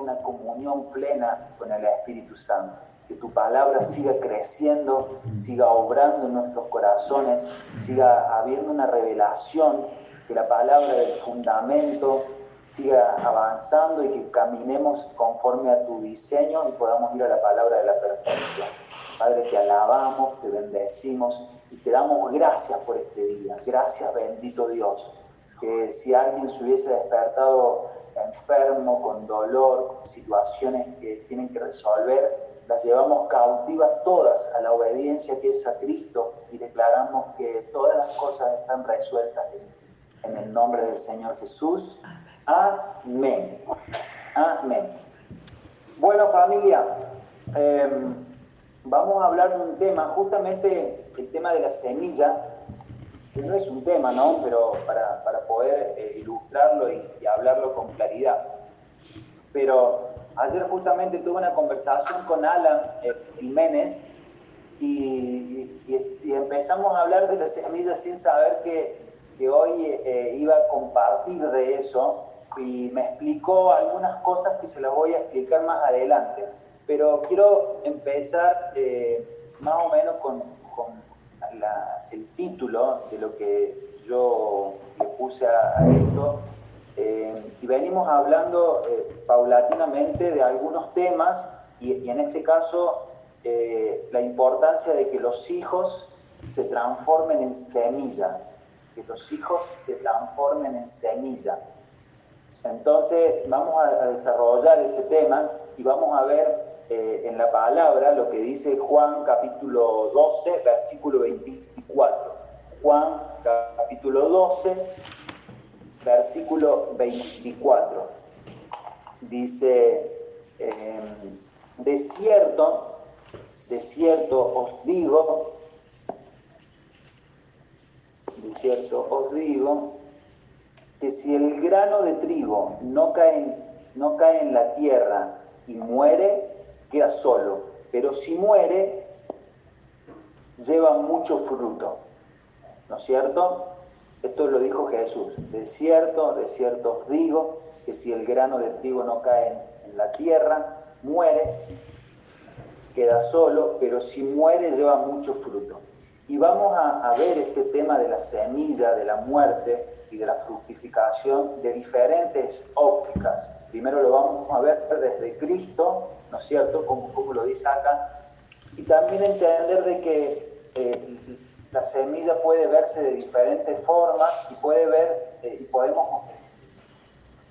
una comunión plena con el Espíritu Santo. Que tu palabra siga creciendo, siga obrando en nuestros corazones, siga habiendo una revelación, que la palabra del fundamento siga avanzando y que caminemos conforme a tu diseño y podamos ir a la palabra de la perfección. Padre, te alabamos, te bendecimos y te damos gracias por este día. Gracias, bendito Dios. Que si alguien se hubiese despertado enfermo, con dolor, con situaciones que tienen que resolver, las llevamos cautivas todas a la obediencia que es a Cristo y declaramos que todas las cosas están resueltas en el nombre del Señor Jesús. Amén. Amén. Bueno, familia, em, vamos a hablar de un tema, justamente el tema de la semilla, que no es un tema, ¿no? Pero para, poder eh, ilustrarlo y, hablarlo con claridad. Pero ayer justamente tuve una conversación con Alan eh, Jiménez y, empezamos a hablar de la semilla sin saber que, hoy eh, iba a compartir de eso y me explicó algunas cosas que se las voy a explicar más adelante. Pero quiero empezar más o menos con, el título de lo que yo le puse a, esto. Eh, y venimos hablando eh, paulatinamente de algunos temas y, en este caso eh, la importancia de que los hijos se transformen en semilla, que los hijos se transformen en semilla. Entonces vamos a desarrollar ese tema y vamos a ver en la palabra lo que dice Juan capítulo 12, versículo 24. Juan capítulo 12, versículo 24. Dice, em, de cierto, de cierto os digo, de cierto os digo, que si el grano de trigo no cae, no cae en la tierra y muere, queda solo, pero si muere, lleva mucho fruto. ¿No es cierto? Esto lo dijo Jesús. De cierto, de cierto os digo, que si el grano de trigo no cae en la tierra, muere, queda solo, pero si muere lleva mucho fruto. Y vamos a, ver este tema de la semilla, de la muerte y de la fructificación de diferentes ópticas. Primero lo vamos a ver desde Cristo, ¿no es cierto? Como, como lo dice acá. Y también entender de que eh, la semilla puede verse de diferentes formas y puede ver, eh, y podemos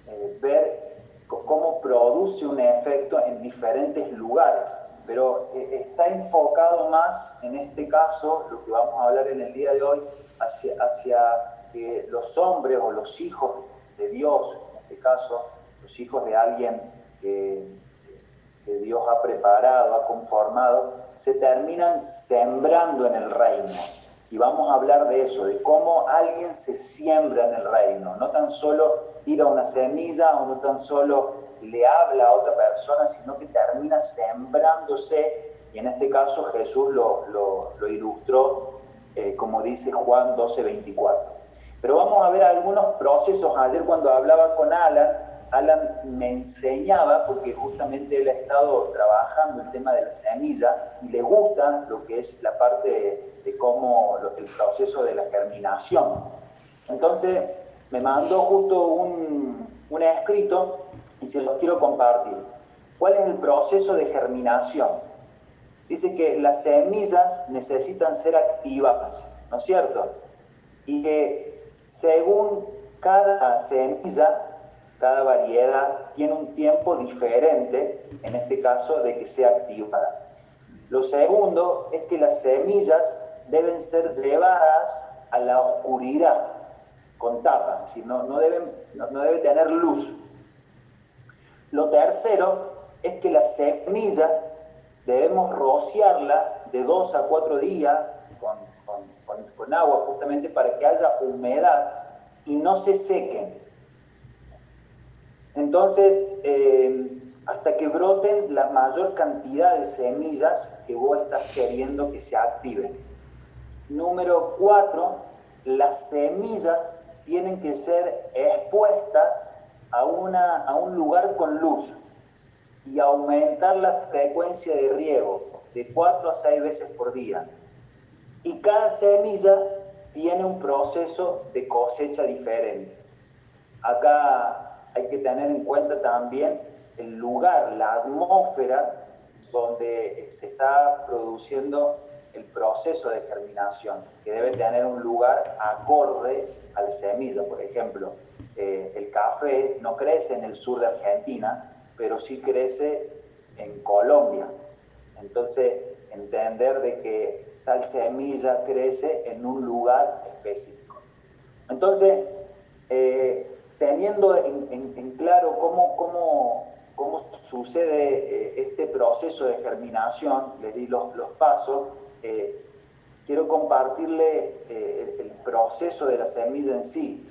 eh, ver cómo produce un efecto en diferentes lugares. Pero está enfocado más, en este caso, lo que vamos a hablar en el día de hoy, hacia, hacia los hombres o los hijos de Dios, en este caso, los hijos de alguien que Dios ha preparado, ha conformado, se terminan sembrando en el reino. Y vamos a hablar de eso, de cómo alguien se siembra en el reino. No tan solo tira una semilla o no tan solo le habla a otra persona, sino que termina sembrándose. Y en este caso Jesús lo, ilustró, eh, como dice Juan 12, 24. Pero vamos a ver algunos procesos. Ayer cuando hablaba con Alan, Alan me enseñaba, porque justamente él ha estado trabajando el tema de la semilla y le gusta lo que es la parte de, cómo el proceso de la germinación. Entonces me mandó justo un, un escrito y se los quiero compartir. ¿Cuál es el proceso de germinación? Dice que las semillas necesitan ser activadas, ¿no es cierto? Y que según cada semilla cada variedad tiene un tiempo diferente, en este caso, de que sea activada. Lo segundo es que las semillas deben ser llevadas a la oscuridad con tapa, si no, no, deben, no, debe tener luz. Lo tercero es que la semilla debemos rociarla de dos a cuatro días con, con agua justamente para que haya humedad y no se sequen. Entonces, eh, hasta que broten la mayor cantidad de semillas que vos estás queriendo que se activen. Número cuatro, las semillas tienen que ser expuestas a, una, a un lugar con luz. y aumentar la frecuencia de riego de 4 a 6 veces por día. Y cada semilla tiene un proceso de cosecha diferente. Acá hay que tener en cuenta también el lugar, la atmósfera donde se está produciendo el proceso de germinación, que debe tener un lugar acorde a la semilla. Por ejemplo, eh, el café no crece en el sur de Argentina, pero sí crece en Colombia. Entonces, entender de que tal semilla crece en un lugar específico. Entonces, eh, teniendo en, claro cómo, cómo, cómo sucede eh, este proceso de germinación, les di los, los pasos, eh, quiero compartirle eh, el proceso de la semilla en sí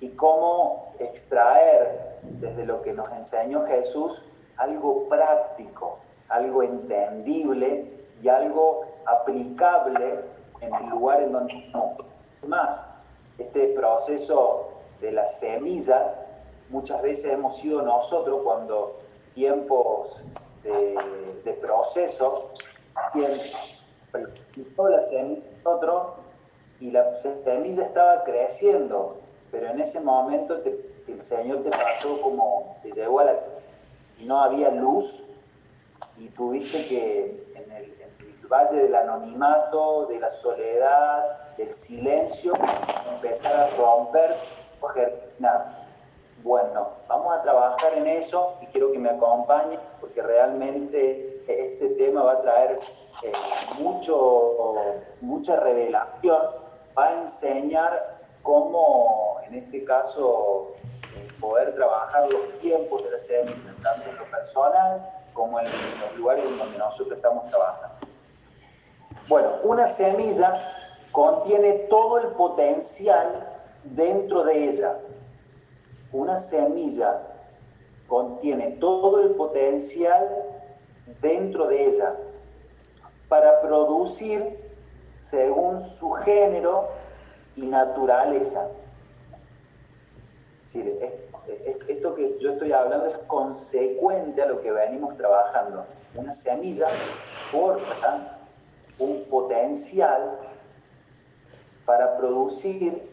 y cómo extraer desde lo que nos enseñó Jesús algo práctico, algo entendible y algo aplicable en el lugar en donde estamos. Más, este proceso de la semilla, muchas veces hemos sido nosotros cuando tiempos de, de proceso, plantó la semilla y la semilla estaba creciendo, pero en ese momento el Señor te pasó como, te llevó a la... y no había luz y tuviste que en el, valle del anonimato, de la soledad, del silencio, empezar a romper, nada Bueno, vamos a trabajar en eso y quiero que me acompañen porque realmente este tema va a traer eh, mucho, mucha revelación, va a enseñar cómo, en este caso, eh, poder trabajar los tiempos de la sede, tanto en lo personal como en los lugares en donde nosotros estamos trabajando. Bueno, una semilla contiene todo el potencial dentro de ella. Una semilla contiene todo el potencial dentro de ella para producir según su género y naturaleza. esto que yo estoy hablando es consecuente a lo que venimos trabajando. Una semilla porta un potencial para producir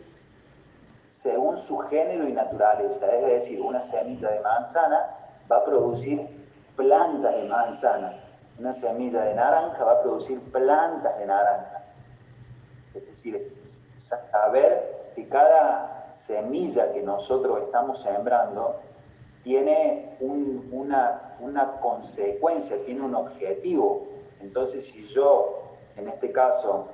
según su género y naturaleza. Es decir, una semilla de manzana va a producir plantas de manzana. Una semilla de naranja va a producir plantas de naranja. Es decir, saber que cada semilla que nosotros estamos sembrando tiene una, una consecuencia, tiene un objetivo. Entonces, si yo, en este caso,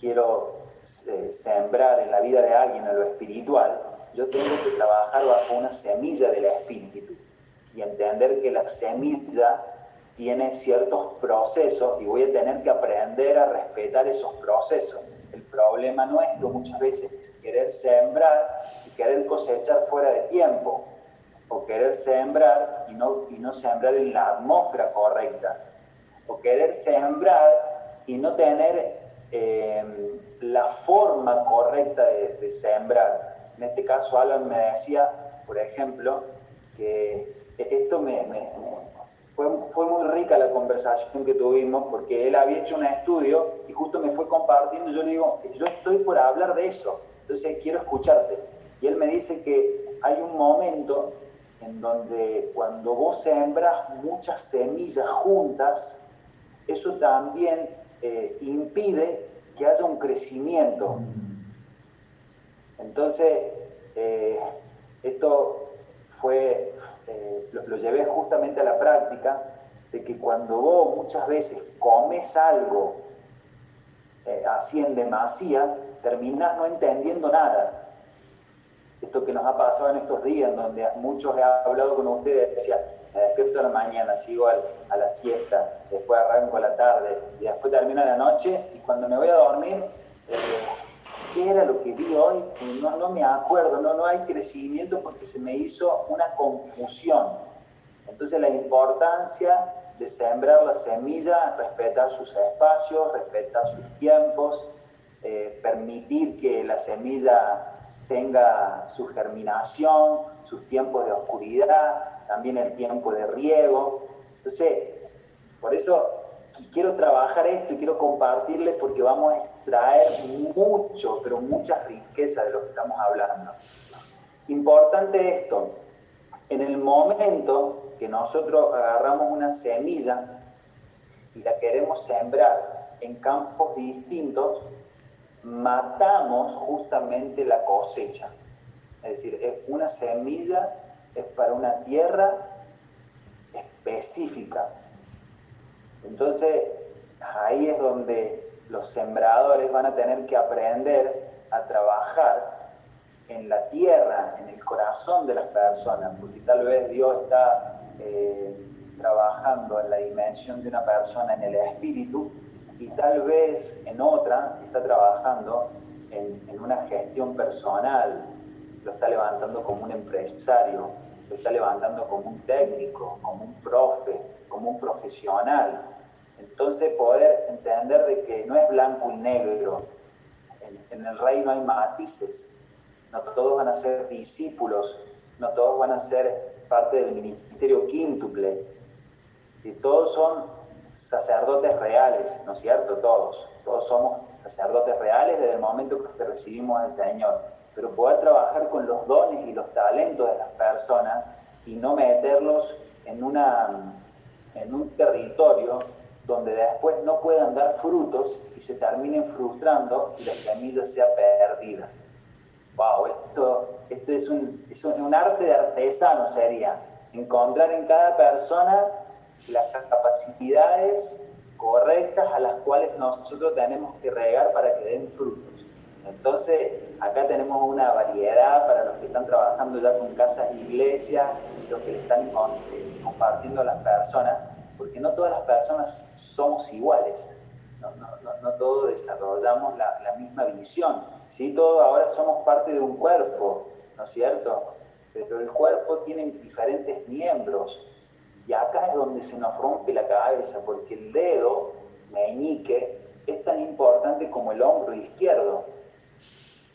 quiero eh, sembrar en la vida de alguien en lo espiritual, yo tengo que trabajar bajo una semilla del espíritu y entender que la semilla tiene ciertos procesos y voy a tener que aprender a respetar esos procesos. El problema nuestro muchas veces es querer sembrar y querer cosechar fuera de tiempo, o querer sembrar y no, y no sembrar en la atmósfera correcta, o querer sembrar y no tener em, la forma correcta de, de sembrar. En este caso, Alan me decía, por ejemplo, que esto me, fue, fue, muy rica la conversación que tuvimos porque él había hecho un estudio y justo me fue compartiendo. Yo le digo, yo estoy por hablar de eso, entonces quiero escucharte. Y él me dice que hay un momento en donde cuando vos sembras muchas semillas juntas, eso también impide que haya un crecimiento. Entonces, eh, esto fue, eh, lo, llevé justamente a la práctica de que cuando vos muchas veces comes algo eh, así en demasía, terminás no entendiendo nada. Esto que nos ha pasado en estos días, donde muchos he hablado con ustedes, decía, me despierto en la mañana, sigo a la siesta, después arranco a la tarde, y después termina la noche, y cuando me voy a dormir, eh, qué era lo que vi hoy, no, no me acuerdo, no, no hay crecimiento porque se me hizo una confusión. Entonces la importancia de sembrar la semilla, respetar sus espacios, respetar sus tiempos, eh, permitir que la semilla tenga su germinación, sus tiempos de oscuridad, también el tiempo de riego. Entonces, por eso quiero trabajar esto y quiero compartirles porque vamos a extraer mucho, pero mucha riqueza de lo que estamos hablando. Importante esto, en el momento que nosotros agarramos una semilla y la queremos sembrar en campos distintos, matamos justamente la cosecha. Es decir, una semilla es para una tierra específica. Entonces, ahí es donde los sembradores van a tener que aprender a trabajar en la tierra, en el corazón de las personas, porque tal vez Dios está eh, trabajando en la dimensión de una persona en el espíritu y tal vez en otra está trabajando en una gestión personal, lo está levantando como un empresario, lo está levantando como un técnico, como un profe, como un profesional. Entonces poder entender de que no es blanco y negro, en, en el reino hay matices, no todos van a ser discípulos, no todos van a ser parte del ministerio quíntuple, y todos son sacerdotes reales, ¿no es cierto? Todos, todos somos sacerdotes reales desde el momento que recibimos al Señor pero poder trabajar con los dones y los talentos de las personas y no meterlos en, una, en un territorio donde después no puedan dar frutos y se terminen frustrando y la semilla sea perdida. ¡Wow! Esto, esto es, un, es un arte de artesano, sería. Encontrar en cada persona las capacidades correctas a las cuales nosotros tenemos que regar para que den frutos. Entonces, acá tenemos una variedad para los que están trabajando ya con casas e iglesias, los que le están eh, compartiendo a las personas, porque no todas las personas somos iguales, no, no, todos desarrollamos la, misma visión, ¿sí? Todos ahora somos parte de un cuerpo, ¿no es cierto? Pero el cuerpo tiene diferentes miembros, y acá es donde se nos rompe la cabeza, porque el dedo meñique es tan importante como el hombro izquierdo.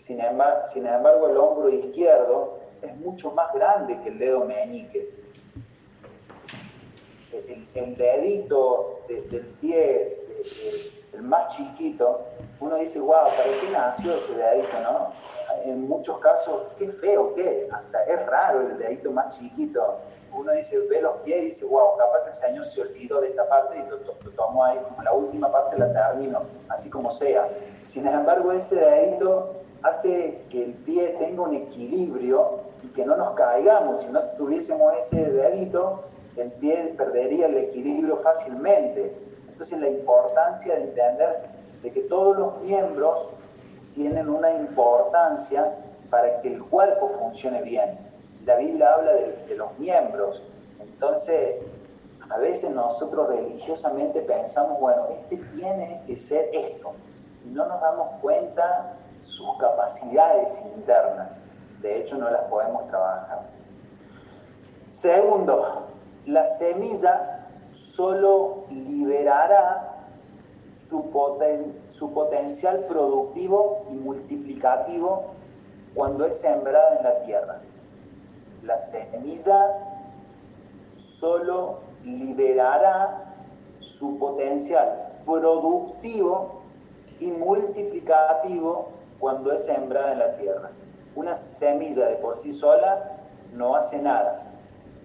Sin embargo, el hombro izquierdo es mucho más grande que el dedo meñique. El, dedito del pie, el más chiquito, uno dice, wow, ¿para qué nació ese dedito, no? En muchos casos, qué feo, qué, es raro el dedito más chiquito. Uno dice, ve los pies y dice, wow, capaz que el Señor se olvidó de esta parte y lo, lo tomó ahí como la última parte la termino, así como sea. Sin embargo, ese dedito hace que el pie tenga un equilibrio y que no nos caigamos. Si no tuviésemos ese dedito, el pie perdería el equilibrio fácilmente. Entonces la importancia de entender de que todos los miembros tienen una importancia para que el cuerpo funcione bien. La Biblia habla de, de los miembros. Entonces, a veces nosotros religiosamente pensamos, bueno, este tiene que ser esto. Y no nos damos cuenta sus capacidades internas. De hecho, no las podemos trabajar. Segundo, la semilla solo liberará su, su potencial productivo y multiplicativo cuando es sembrada en la tierra. La semilla solo liberará su potencial productivo y multiplicativo cuando es sembrada en la tierra. Una semilla de por sí sola no hace nada,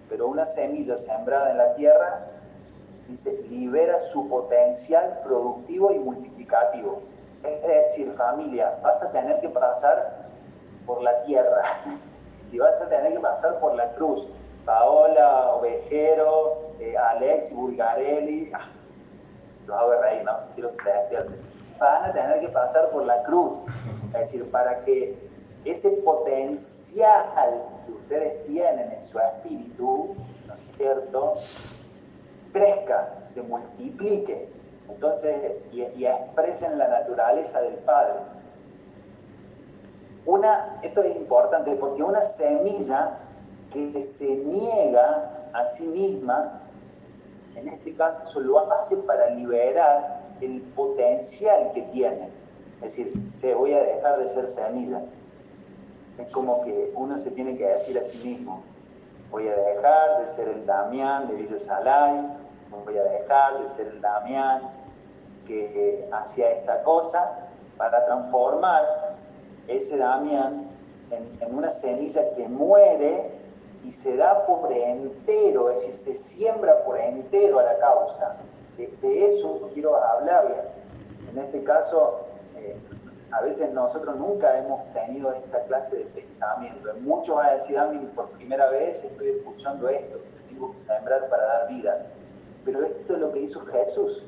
pero una semilla sembrada en la tierra, dice, libera su potencial productivo y multiplicativo. Es decir, familia, vas a tener que pasar por la tierra, si vas a tener que pasar por la cruz. Paola, Ovejero, eh, Alex, Bulgarelli, ah, los hago reír, ¿no? Quiero que se despierten. Van a tener que pasar por la cruz. Es decir, para que ese potencial que ustedes tienen en su espíritu, ¿no es cierto?, crezca, se multiplique, entonces, y, expresen la naturaleza del Padre. Una, esto es importante porque una semilla que se niega a sí misma, en este caso lo hace para liberar el potencial que tiene. Es decir, voy a dejar de ser semilla. Es como que uno se tiene que decir a sí mismo, voy a dejar de ser el Damián de Villa Salay, voy a dejar de ser el Damián que hacía esta cosa para transformar ese Damián en, una semilla que muere y se da por entero, es decir, se siembra por entero a la causa. De, eso quiero hablarle. En este caso, eh, a veces nosotros nunca hemos tenido esta clase de pensamiento. Muchos van a decir, a por primera vez estoy escuchando esto, tengo que sembrar para dar vida. Pero esto es lo que hizo Jesús.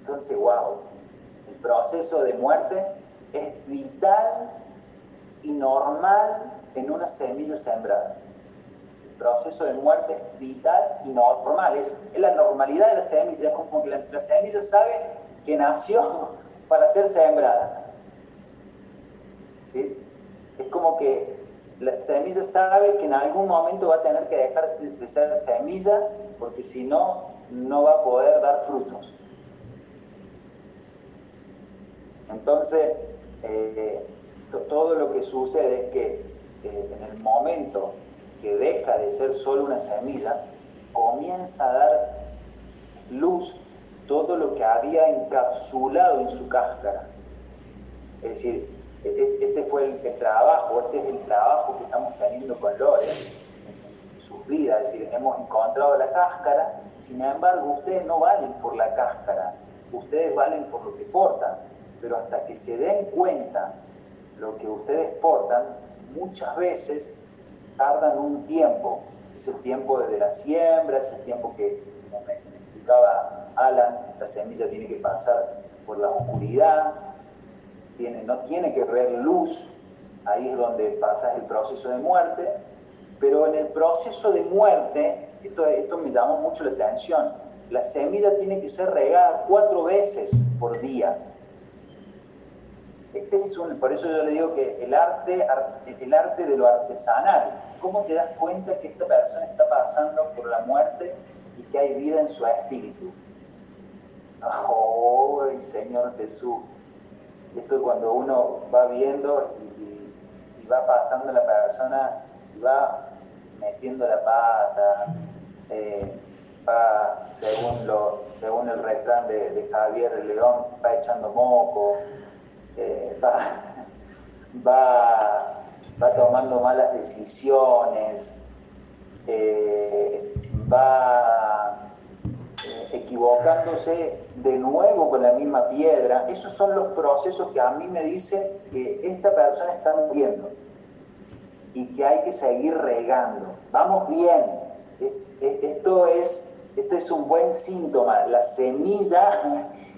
Entonces, wow, el proceso de muerte es vital y normal en una semilla sembrada. Proceso de muerte es vital y normal, es, la normalidad de la semilla, es como que la, semilla sabe que nació para ser sembrada. ¿Sí? Es como que la semilla sabe que en algún momento va a tener que dejar de ser semilla porque si no, no va a poder dar frutos. Entonces, eh, todo lo que sucede es que eh, en el momento que deja de ser solo una semilla, comienza a dar luz todo lo que había encapsulado en su cáscara. Es decir, este, este fue el, trabajo, este es el trabajo que estamos teniendo con Lore en sus vidas, es decir, hemos encontrado la cáscara, sin embargo ustedes no valen por la cáscara, ustedes valen por lo que portan, pero hasta que se den cuenta lo que ustedes portan, muchas veces tardan un tiempo. Es el tiempo de la siembra, es el tiempo que, como me, explicaba Alan, la semilla tiene que pasar por la oscuridad, tiene, no tiene que ver luz, ahí es donde pasas el proceso de muerte, pero en el proceso de muerte, esto, esto me llamó mucho la atención, la semilla tiene que ser regada cuatro veces por día. Este es un, por eso yo le digo que el arte, el arte de lo artesanal, ¿cómo te das cuenta que esta persona está pasando por la muerte y que hay vida en su espíritu? ¡Oh, Señor Jesús! Esto es cuando uno va viendo y, va pasando la persona y va metiendo la pata, eh, va, según, lo, según el refrán de Javier León, va echando moco, eh, va, va, tomando malas decisiones, eh, va eh, equivocándose de nuevo con la misma piedra. Esos son los procesos que a mí me dicen que esta persona está muriendo y que hay que seguir regando. Vamos bien. Esto es, esto es un buen síntoma. La semilla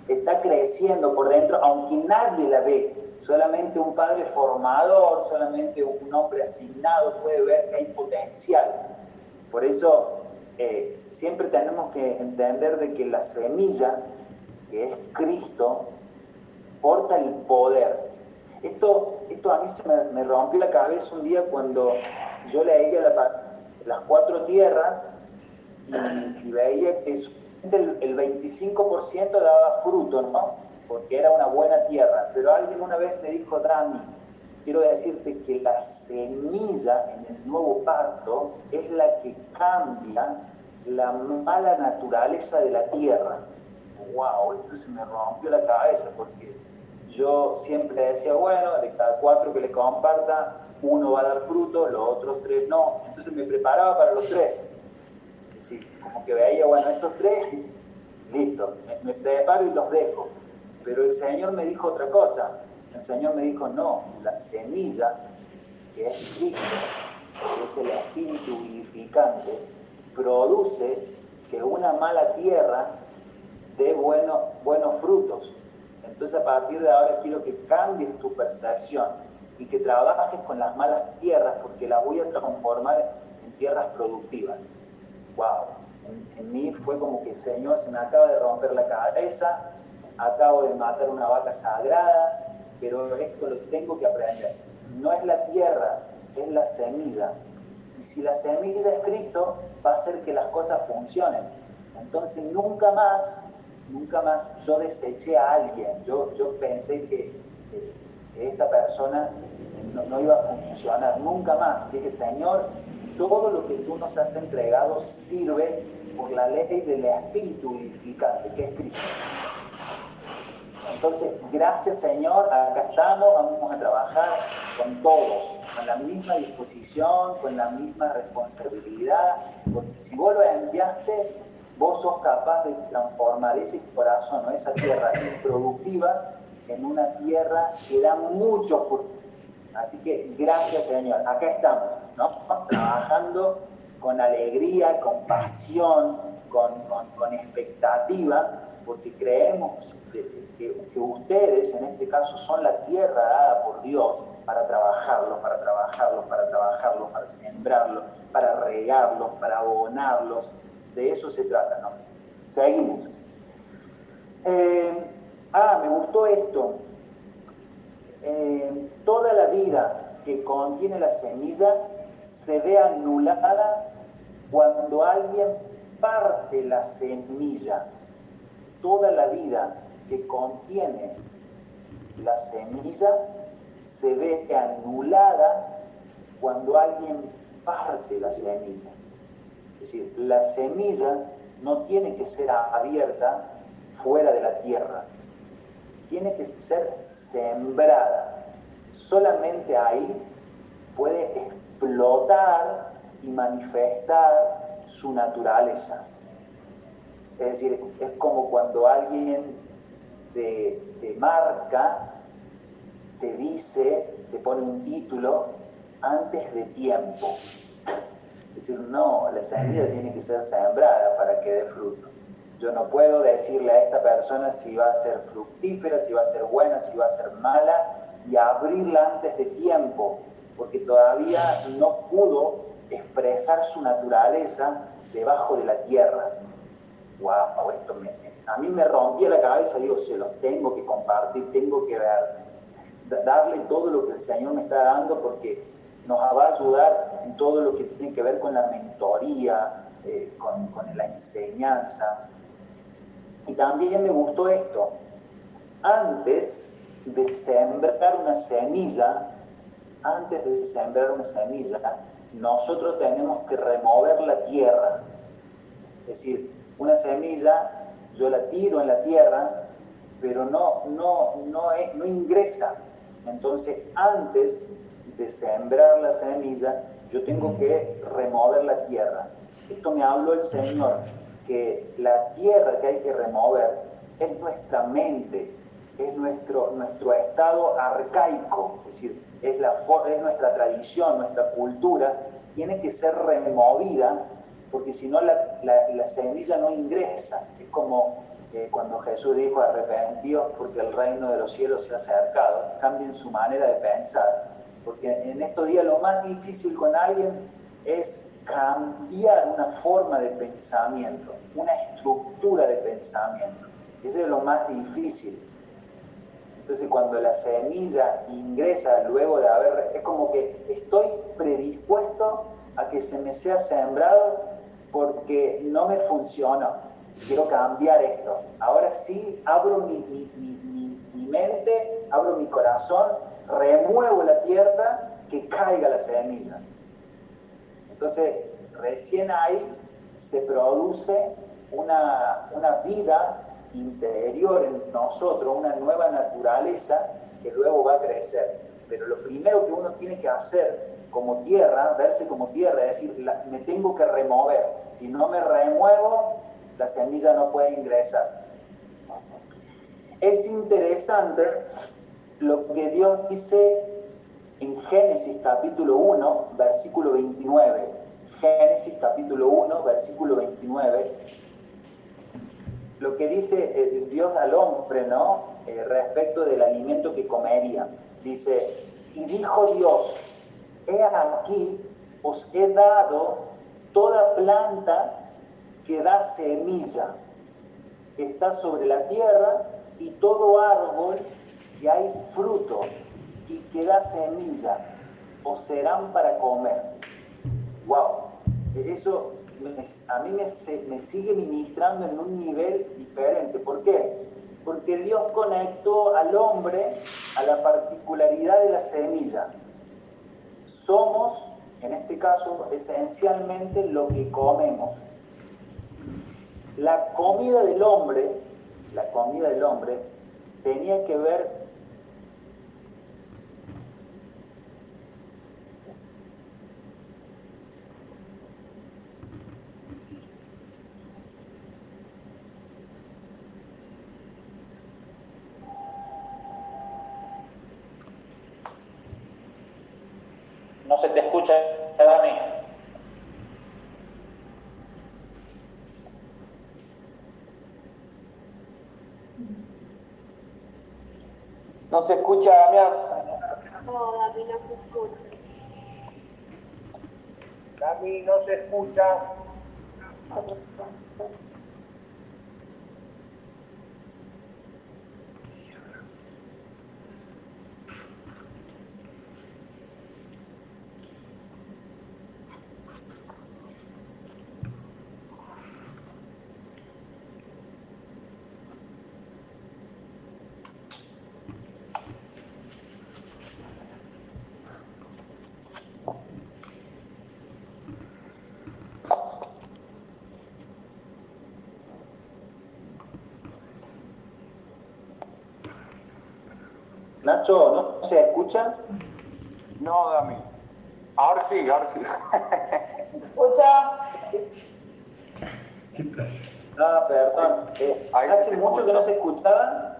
está creciendo por dentro, aunque nadie la ve. Solamente un padre formador, solamente un hombre asignado puede ver que hay potencial. Por eso eh, siempre tenemos que entender de que la semilla, que es Cristo, porta el poder. Esto, esto a mí se me, rompió la cabeza un día cuando yo leía las cuatro tierras y, y veía que el, 25% daba fruto, ¿no? Porque era una buena tierra. Pero alguien una vez me dijo, Dani, quiero decirte que la semilla en el nuevo pacto es la que cambia la mala naturaleza de la tierra. ¡Wow! Entonces me rompió la cabeza porque yo siempre decía, bueno, de cada cuatro que le comparta, uno va a dar fruto, los otros tres no. Entonces me preparaba para los tres como que veía, bueno, estos tres, listo, me, preparo y los dejo. Pero el Señor me dijo otra cosa. El Señor me dijo, no, la semilla, que es Cristo, que es el espíritu vivificante, produce que una mala tierra dé buenos, buenos frutos. Entonces a partir de ahora quiero que cambies tu percepción y que trabajes con las malas tierras porque las voy a transformar en tierras productivas. ¡Wow! en, mí fue como que Señor se me acaba de romper la cabeza, acabo de matar una vaca sagrada, pero esto lo tengo que aprender. No es la tierra, es la semilla. Y si la semilla es Cristo, va a hacer que las cosas funcionen. Entonces nunca más, nunca más yo deseché a alguien. Yo, yo pensé que, esta persona no, no, iba a funcionar. Nunca más. Dije, Señor, todo lo que tú nos has entregado sirve por la ley del Espíritu vivificante, que es Cristo. Entonces, gracias Señor, acá estamos, vamos a trabajar con todos, con la misma disposición, con la misma responsabilidad, porque si vos lo enviaste, vos sos capaz de transformar ese corazón o esa tierra improductiva en una tierra que da mucho fruto. Así que gracias Señor, acá estamos, ¿no? Trabajando con alegría, con pasión, con, con expectativa, porque creemos que, que, ustedes, en este caso, son la tierra dada por Dios para trabajarlo, para trabajarlo, para trabajarlo, para sembrarlo, para regarlos, para abonarlos. De eso se trata, ¿no? Seguimos. Eh, ah, me gustó esto. Eh, toda la vida que contiene la semilla se ve anulada cuando alguien parte la semilla. Toda la vida que contiene la semilla se ve anulada cuando alguien parte la semilla. Es decir, la semilla no tiene que ser abierta fuera de la tierra, tiene que ser sembrada. Solamente ahí puede explotar y manifestar su naturaleza. Es decir, es como cuando alguien te, marca, te dice, te pone un título antes de tiempo. Es decir, no, la semilla tiene que ser sembrada para que dé fruto. Yo no puedo decirle a esta persona si va a ser fructífera, si va a ser buena, si va a ser mala, y abrirla antes de tiempo, porque todavía no pudo expresar su naturaleza debajo de la tierra. ¡Wow! Esto me, a mí me rompía la cabeza, digo, se los tengo que compartir, tengo que ver, darle todo lo que el Señor me está dando porque nos va a ayudar en todo lo que tiene que ver con la mentoría, eh, con, con la enseñanza. Y también me gustó esto, antes de sembrar una semilla, antes de sembrar una semilla, nosotros tenemos que remover la tierra. Es decir, una semilla yo la tiro en la tierra, pero no, no, no, no ingresa. Entonces, antes de sembrar la semilla, yo tengo que remover la tierra. Esto me habló el Señor, que la tierra que hay que remover es nuestra mente, es nuestro, nuestro estado arcaico, es decir, es, la, es nuestra tradición, nuestra cultura, tiene que ser removida porque si no la, la, semilla no ingresa. Es como eh, cuando Jesús dijo arrepentidos porque el reino de los cielos se ha acercado, cambien su manera de pensar, porque en estos días lo más difícil con alguien es cambiar una forma de pensamiento, una estructura de pensamiento. Eso es lo más difícil. Entonces cuando la semilla ingresa luego de haber, es como que estoy predispuesto a que se me sea sembrado porque no me funciona. Quiero cambiar esto. Ahora sí abro mi, mente, abro mi corazón, remuevo la tierra, que caiga la semilla. Entonces, recién ahí se produce una, una vida interior en nosotros, una nueva naturaleza que luego va a crecer. Pero lo primero que uno tiene que hacer como tierra, verse como tierra, es decir, me tengo que remover. Si no me remuevo, la semilla no puede ingresar. Es interesante lo que Dios dice en Génesis capítulo 1, versículo 29. Génesis capítulo 1, versículo 29. Lo que dice eh, Dios al hombre, ¿no? Eh, respecto del alimento que comería. Dice, y dijo Dios, he aquí os he dado toda planta que da semilla, que está sobre la tierra, y todo árbol que hay fruto y que da semilla, os serán para comer. ¡Wow! Eso a mí me, me sigue ministrando en un nivel diferente. ¿Por qué? Porque Dios conectó al hombre a la particularidad de la semilla somos en este caso esencialmente lo que comemos. La comida del hombre, la comida del hombre, tenía que ver No se te escucha, Dani. No se escucha, Damián. No, Dami, no se escucha. Dami, no se escucha. Nacho, ¿no se escucha? No, Dami. Ahora sí, ahora sí. ¿Escucha? Ah, perdón. Eh, hace mucho que no se escuchaba.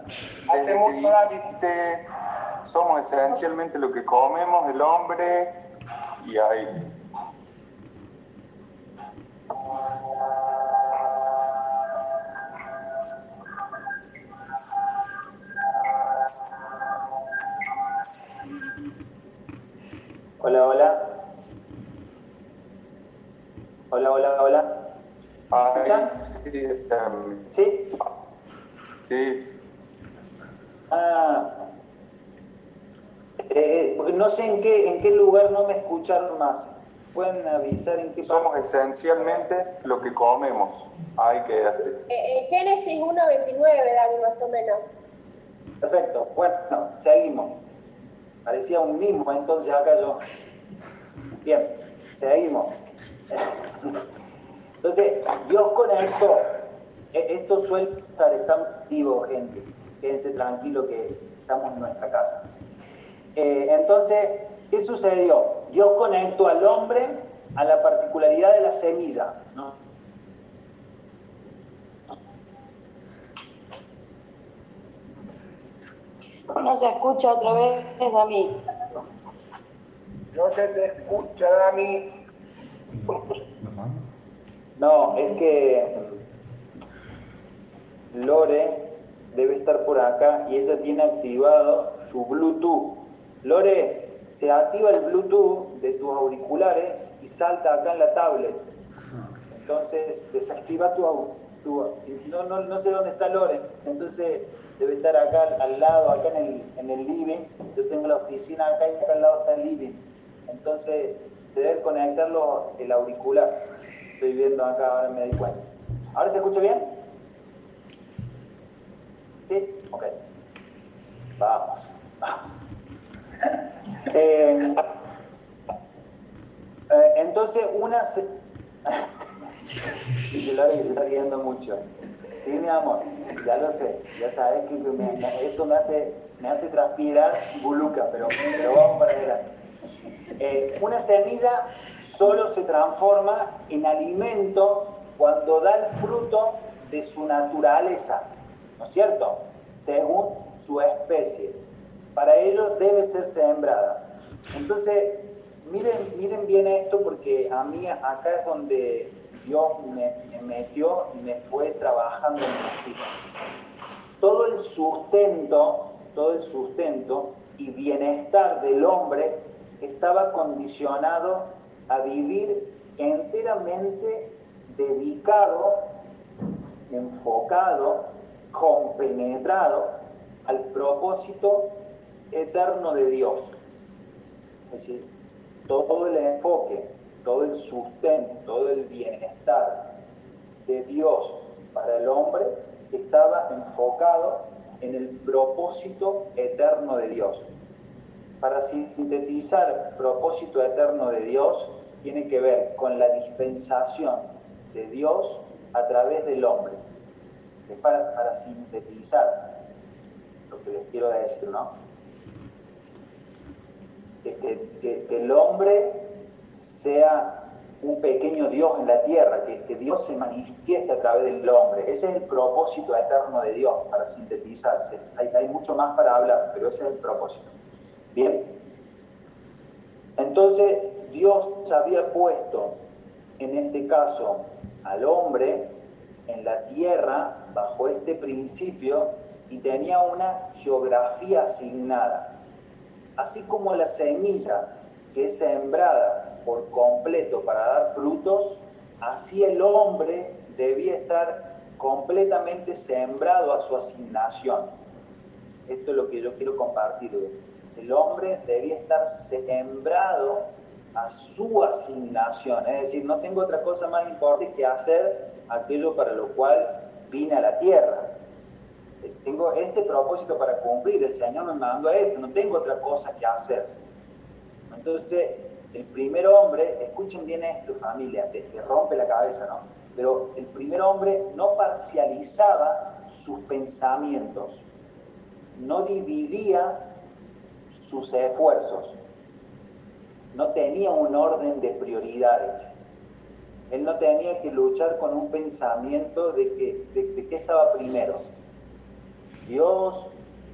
Que dijiste, somos esencialmente lo que comemos, el hombre, y ahí. Sé en qué, en qué lugar no me escucharon más. ¿Pueden avisar en qué somos esencialmente lo que comemos. Ahí quedaste. Eh, en Génesis 1.29, Dani, más o menos. Perfecto. Bueno, seguimos. Parecía un mismo, entonces acá yo. Bien, seguimos. Entonces, Dios conectó. E- Esto suele pasar, estamos vivos, gente. Quédense tranquilos que estamos en nuestra casa. Eh, entonces, ¿qué sucedió? Dios conectó al hombre a la particularidad de la semilla. ¿no? No se escucha otra vez, Dami. No se te escucha, Dami. No, es que Lore debe estar por acá y ella tiene activado su Bluetooth. Lore, se activa el Bluetooth de tus auriculares y salta acá en la tablet. Entonces desactiva tu, no, no, no sé dónde está Lore, entonces debe estar acá al, lado, acá en el, en el living. Yo tengo la oficina acá y acá al lado está el living. Entonces debe conectarlo el auricular. Estoy viendo acá, ahora me di cuenta. ¿Ahora se escucha bien? ¿Sí? Ok. Vamos. Eh, eh, entonces, una... Se... Que se está riendo mucho. Sí, mi amor, ya lo sé. Ya sabes que me- esto me hace, me hace transpirar buluca, pero, pero vamos para adelante. Eh, una semilla solo se transforma en alimento cuando da el fruto de su naturaleza, ¿no es cierto? Según su especie. Para ello debe ser sembrada. Entonces, miren, miren bien esto porque a mí acá es donde Dios me, me metió y me fue trabajando en vidas todo el sustento, todo el sustento y bienestar del hombre estaba condicionado a vivir enteramente dedicado, enfocado, compenetrado al propósito eterno de Dios. Es decir, todo el enfoque, todo el sustento, todo el bienestar de Dios para el hombre estaba enfocado en el propósito eterno de Dios. para sintetizar propósito eterno de Dios, tiene que ver con la dispensación de Dios a través del hombre. Es para, para sintetizar lo que les quiero decir, ¿no? Que, el hombre sea un pequeño Dios en la tierra, que, que, Dios se manifieste a través del hombre. Ese es el propósito eterno de Dios, para sintetizarse. Hay, hay mucho más para hablar, pero ese es el propósito. Bien. Entonces, Dios había puesto, en este caso, al hombre en la tierra bajo este principio y tenía una geografía asignada. Así como la semilla que es sembrada por completo para dar frutos, así el hombre debía estar completamente sembrado a su asignación. Esto es lo que yo quiero compartir el hombre debía estar sembrado a su asignación, es decir, no tengo otra cosa más importante que hacer aquello para lo cual vine a la tierra. Tengo este propósito para cumplir, el Señor me mandó esto, no tengo otra cosa que hacer. Entonces, el primer hombre, escuchen bien esto familia, te, rompe la cabeza, ¿no? Pero el primer hombre no parcializaba sus pensamientos, no dividía sus esfuerzos. No tenía un orden de prioridades. Él no tenía que luchar con un pensamiento de que, de, qué estaba primero. Dios,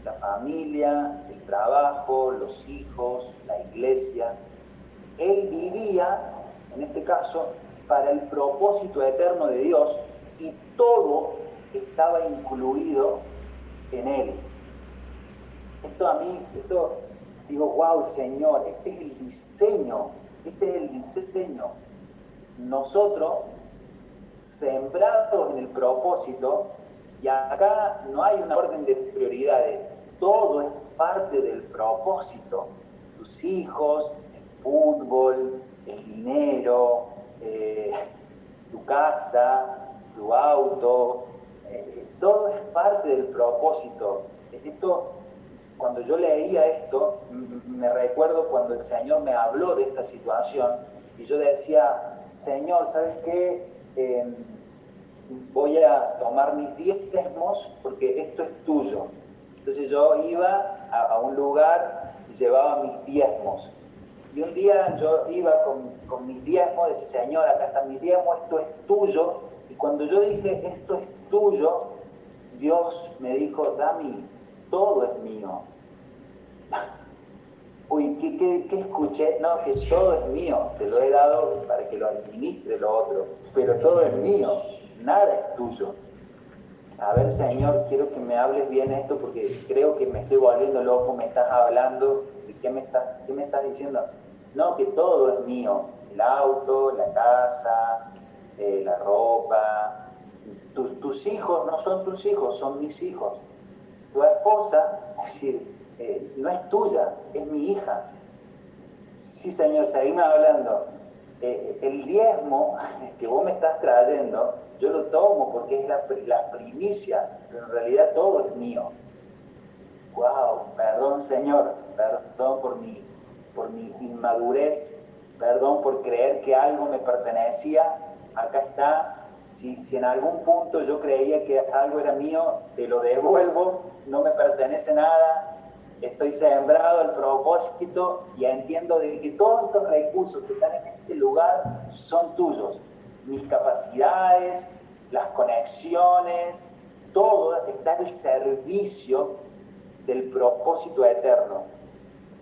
la familia, el trabajo, los hijos, la iglesia. Él vivía, en este caso, para el propósito eterno de Dios y todo estaba incluido en él. Esto a mí, esto digo, wow, Señor, este es el diseño, este es el diseño. Nosotros, sembrados en el propósito, y acá no hay una orden de prioridades, todo es parte del propósito. Tus hijos, el fútbol, el dinero, eh, tu casa, tu auto, eh, todo es parte del propósito. Esto cuando yo leía esto, me recuerdo cuando el Señor me habló de esta situación y yo decía, Señor, ¿sabes qué? Em, voy a tomar mis diezmos porque esto es tuyo. Entonces yo iba a, un lugar y llevaba mis diezmos. Y un día yo iba con, con mis diezmos, decía, Señor, acá están mis diezmos, esto es tuyo. Y cuando yo dije, esto es tuyo, Dios me dijo, Dami, todo es mío. Uy, ¿qué, escuché? No, que todo es mío, te lo he dado para que lo administre lo otro, pero todo es mío, nada es tuyo. A ver, Señor, quiero que me hables bien esto porque creo que me estoy volviendo loco, me estás hablando, qué me estás, qué me estás diciendo? No, que todo es mío, el auto, la casa, eh, la ropa, tus hijos no son tus hijos, son mis hijos tu esposa, es decir, eh, no es tuya, es mi hija. Sí, Señor, seguimos hablando. Eh, el diezmo que vos me estás trayendo, yo lo tomo porque es la, la primicia, pero en realidad todo es mío. Wow, perdón Señor, perdón por mi, por mi inmadurez, perdón por creer que algo me pertenecía. Acá está, si, si, en algún punto yo creía que algo era mío, te lo devuelvo, no me pertenece nada, estoy sembrado el propósito y entiendo de que todos estos recursos que están en este lugar son tuyos. Mis capacidades, las conexiones, todo está al servicio del propósito eterno.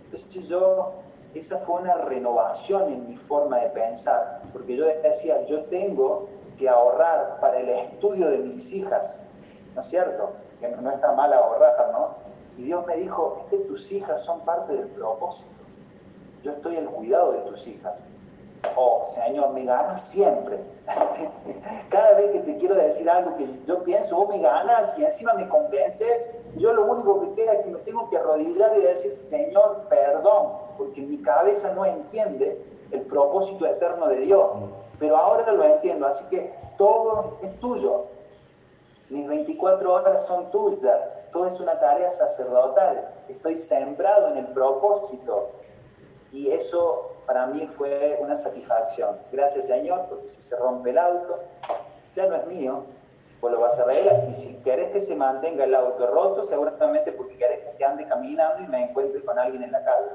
Entonces yo, esa fue una renovación en mi forma de pensar, porque yo decía, yo tengo que ahorrar para el estudio de mis hijas, ¿no es cierto? Que no está mal ahorrar, ¿no? Y Dios me dijo, es que tus hijas son parte del propósito. Yo estoy al cuidado de tus hijas. Oh, Señor, me ganas siempre. Cada vez que te quiero decir algo que yo pienso, vos me ganas y encima me convences, yo lo único que queda es que me tengo que arrodillar y decir, Señor, perdón, porque mi cabeza no entiende el propósito eterno de Dios pero ahora lo entiendo, así que todo es tuyo. Mis 24 horas son tuyas. Todo es una tarea sacerdotal. Estoy sembrado en el propósito. Y eso para mí fue una satisfacción. Gracias Señor, porque si se rompe el auto, ya no es mío, pues lo vas a arreglar. Y si querés que se mantenga el auto roto, seguramente porque querés que ande caminando y me encuentre con alguien en la calle.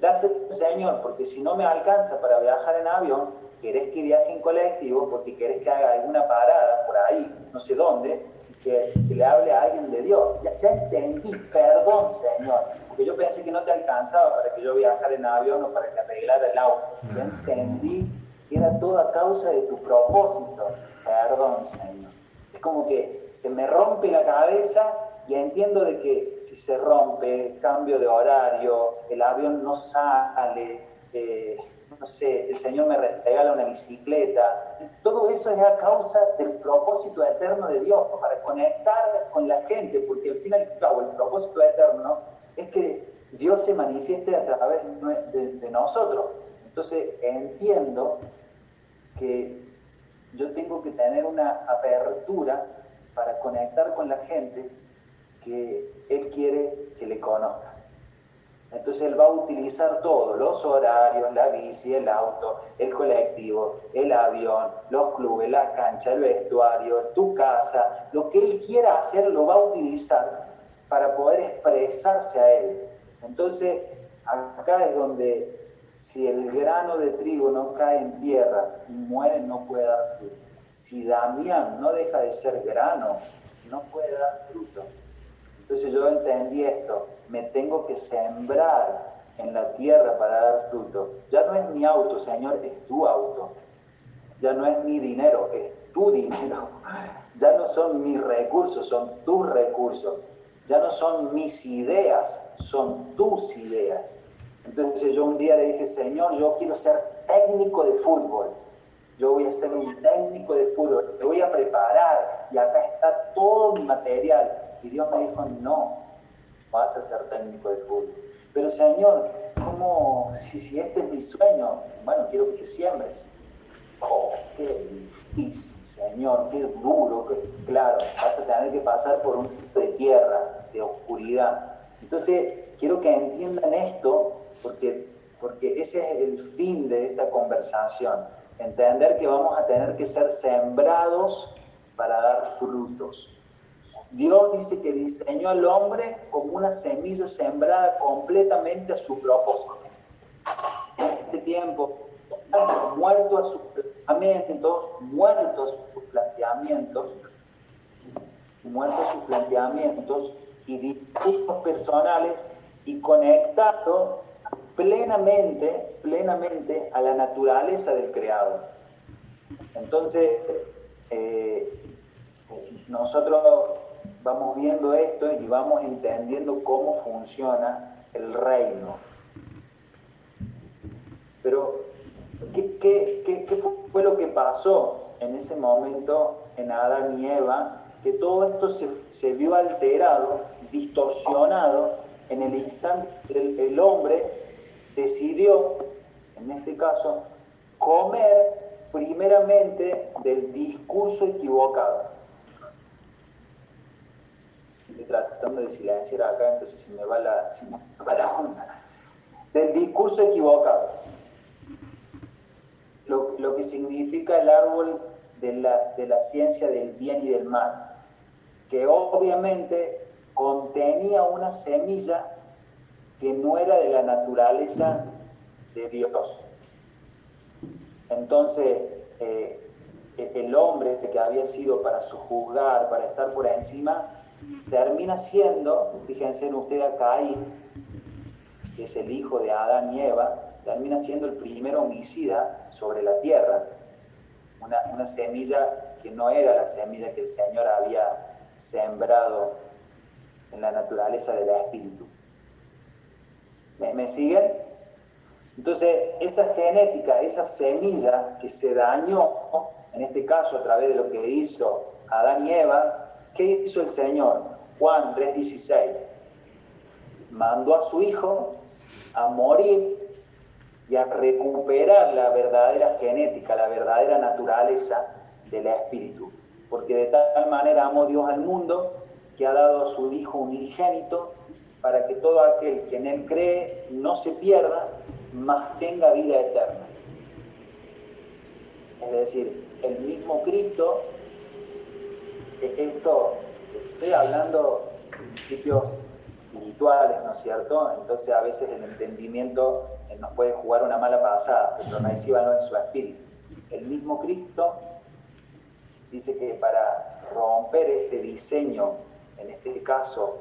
Gracias Señor, porque si no me alcanza para viajar en avión, querés que viaje en colectivo, porque querés que haga alguna parada por ahí, no sé dónde, que, que le hable a alguien de Dios. Ya, ya, entendí, perdón Señor, porque yo pensé que no te alcanzaba para que yo viajara en avión o para que arreglara el auto. Ya entendí que era toda causa de tu propósito. Perdón Señor. Es como que se me rompe la cabeza y entiendo de que si se rompe, cambio de horario, el avión no sale, eh, no sé, el Señor me regala una bicicleta, todo eso es a causa del propósito eterno de Dios, para conectar con la gente, porque al fin y al cabo el propósito eterno es que Dios se manifieste a través de, de nosotros. Entonces entiendo que yo tengo que tener una apertura para conectar con la gente que Él quiere que le conozca. Entonces Él va a utilizar todo, los horarios, la bici, el auto, el colectivo, el avión, los clubes, la cancha, el vestuario, tu casa, lo que Él quiera hacer lo va a utilizar para poder expresarse a Él. Entonces, acá es donde si el grano de trigo no cae en tierra y muere, no puede dar fruto. Si Damián no deja de ser grano, no puede dar fruto. Entonces yo entendí esto, me tengo que sembrar en la tierra para dar fruto. Ya no es mi auto, Señor, es tu auto. Ya no es mi dinero, es tu dinero. Ya no son mis recursos, son tus recursos. Ya no son mis ideas, son tus ideas. Entonces yo un día le dije, Señor, yo quiero ser técnico de fútbol. Yo voy a ser un técnico de fútbol, te voy a preparar y acá está todo mi material. Y Dios me dijo, no, vas a ser técnico de fútbol. Pero Señor, ¿cómo, si, si este es mi sueño? Bueno, quiero que te siembres. Oh, qué difícil, Señor, qué duro, claro, vas a tener que pasar por un tipo de tierra, de oscuridad. Entonces, quiero que entiendan esto, porque, porque ese es el fin de esta conversación. Entender que vamos a tener que ser sembrados para dar frutos. Dios dice que diseñó al hombre como una semilla sembrada completamente a su propósito. En este tiempo, muerto a sus planteamientos, muerto a sus planteamientos, muerto a sus planteamientos y discursos personales y conectado plenamente, plenamente a la naturaleza del creador. Entonces, eh, nosotros vamos viendo esto y vamos entendiendo cómo funciona el reino. Pero, ¿qué, qué, qué fue lo que pasó en ese momento en Adán y Eva? Que todo esto se, se vio alterado, distorsionado, en el instante el, el hombre decidió, en este caso, comer primeramente del discurso equivocado. Estoy tratando de silenciar acá, entonces se me va la, se me va la onda. Del discurso equivocado. Lo, lo, que significa el árbol de la, de la ciencia del bien y del mal, que obviamente contenía una semilla que no era de la naturaleza de Dios. Entonces, eh, el hombre que había sido para sojuzgar, para estar por encima, termina siendo, fíjense en usted acá ahí, que es el hijo de Adán y Eva, termina siendo el primer homicida sobre la tierra. Una, una semilla que no era la semilla que el Señor había sembrado en la naturaleza del espíritu. ¿Me, ¿Me, siguen? Entonces, esa genética, esa semilla que se dañó, en este caso a través de lo que hizo Adán y Eva, ¿qué hizo el Señor? Juan 3:16. Mandó a su hijo a morir y a recuperar la verdadera genética, la verdadera naturaleza del espíritu. porque de tal manera amó Dios al mundo que ha dado a su Hijo unigénito para que todo aquel que en él cree no se pierda, mas tenga vida eterna. Es decir, el mismo Cristo, esto, estoy hablando de principios espirituales, ¿no es cierto? Entonces a veces el entendimiento nos puede jugar una mala pasada, pero no en su espíritu. El mismo Cristo dice que para romper este diseño, en este caso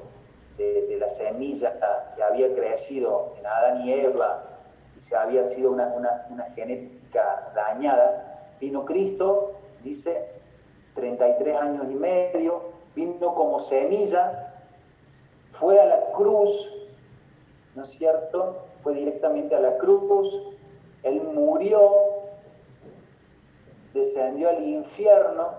de, la semilla que había crecido en Adán y Eva, y se había sido una, una genética dañada, vino Cristo, dice, 33 años y medio, vino como semilla, fue a la cruz, ¿no es cierto? Fue directamente a la cruz, él murió, descendió al infierno,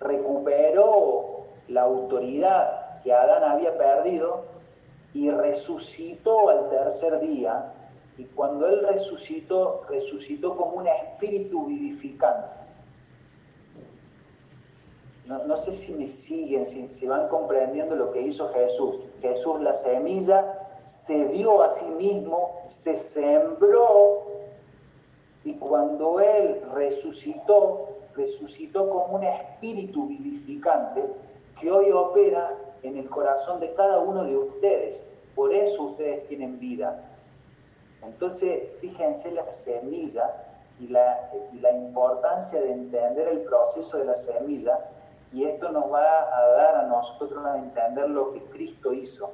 recuperó la autoridad que Adán había perdido y resucitó al tercer día. Y cuando él resucitó, resucitó como un espíritu vivificante. No, sé si me siguen, si, si van comprendiendo lo que hizo Jesús. Jesús, la semilla, se dio a sí mismo, se sembró y cuando Él resucitó, resucitó como un espíritu vivificante que hoy opera en el corazón de cada uno de ustedes. Por eso ustedes tienen vida. Entonces, fíjense la semilla y la, y la importancia de entender el proceso de la semilla y esto nos va a dar a nosotros a entender lo que Cristo hizo.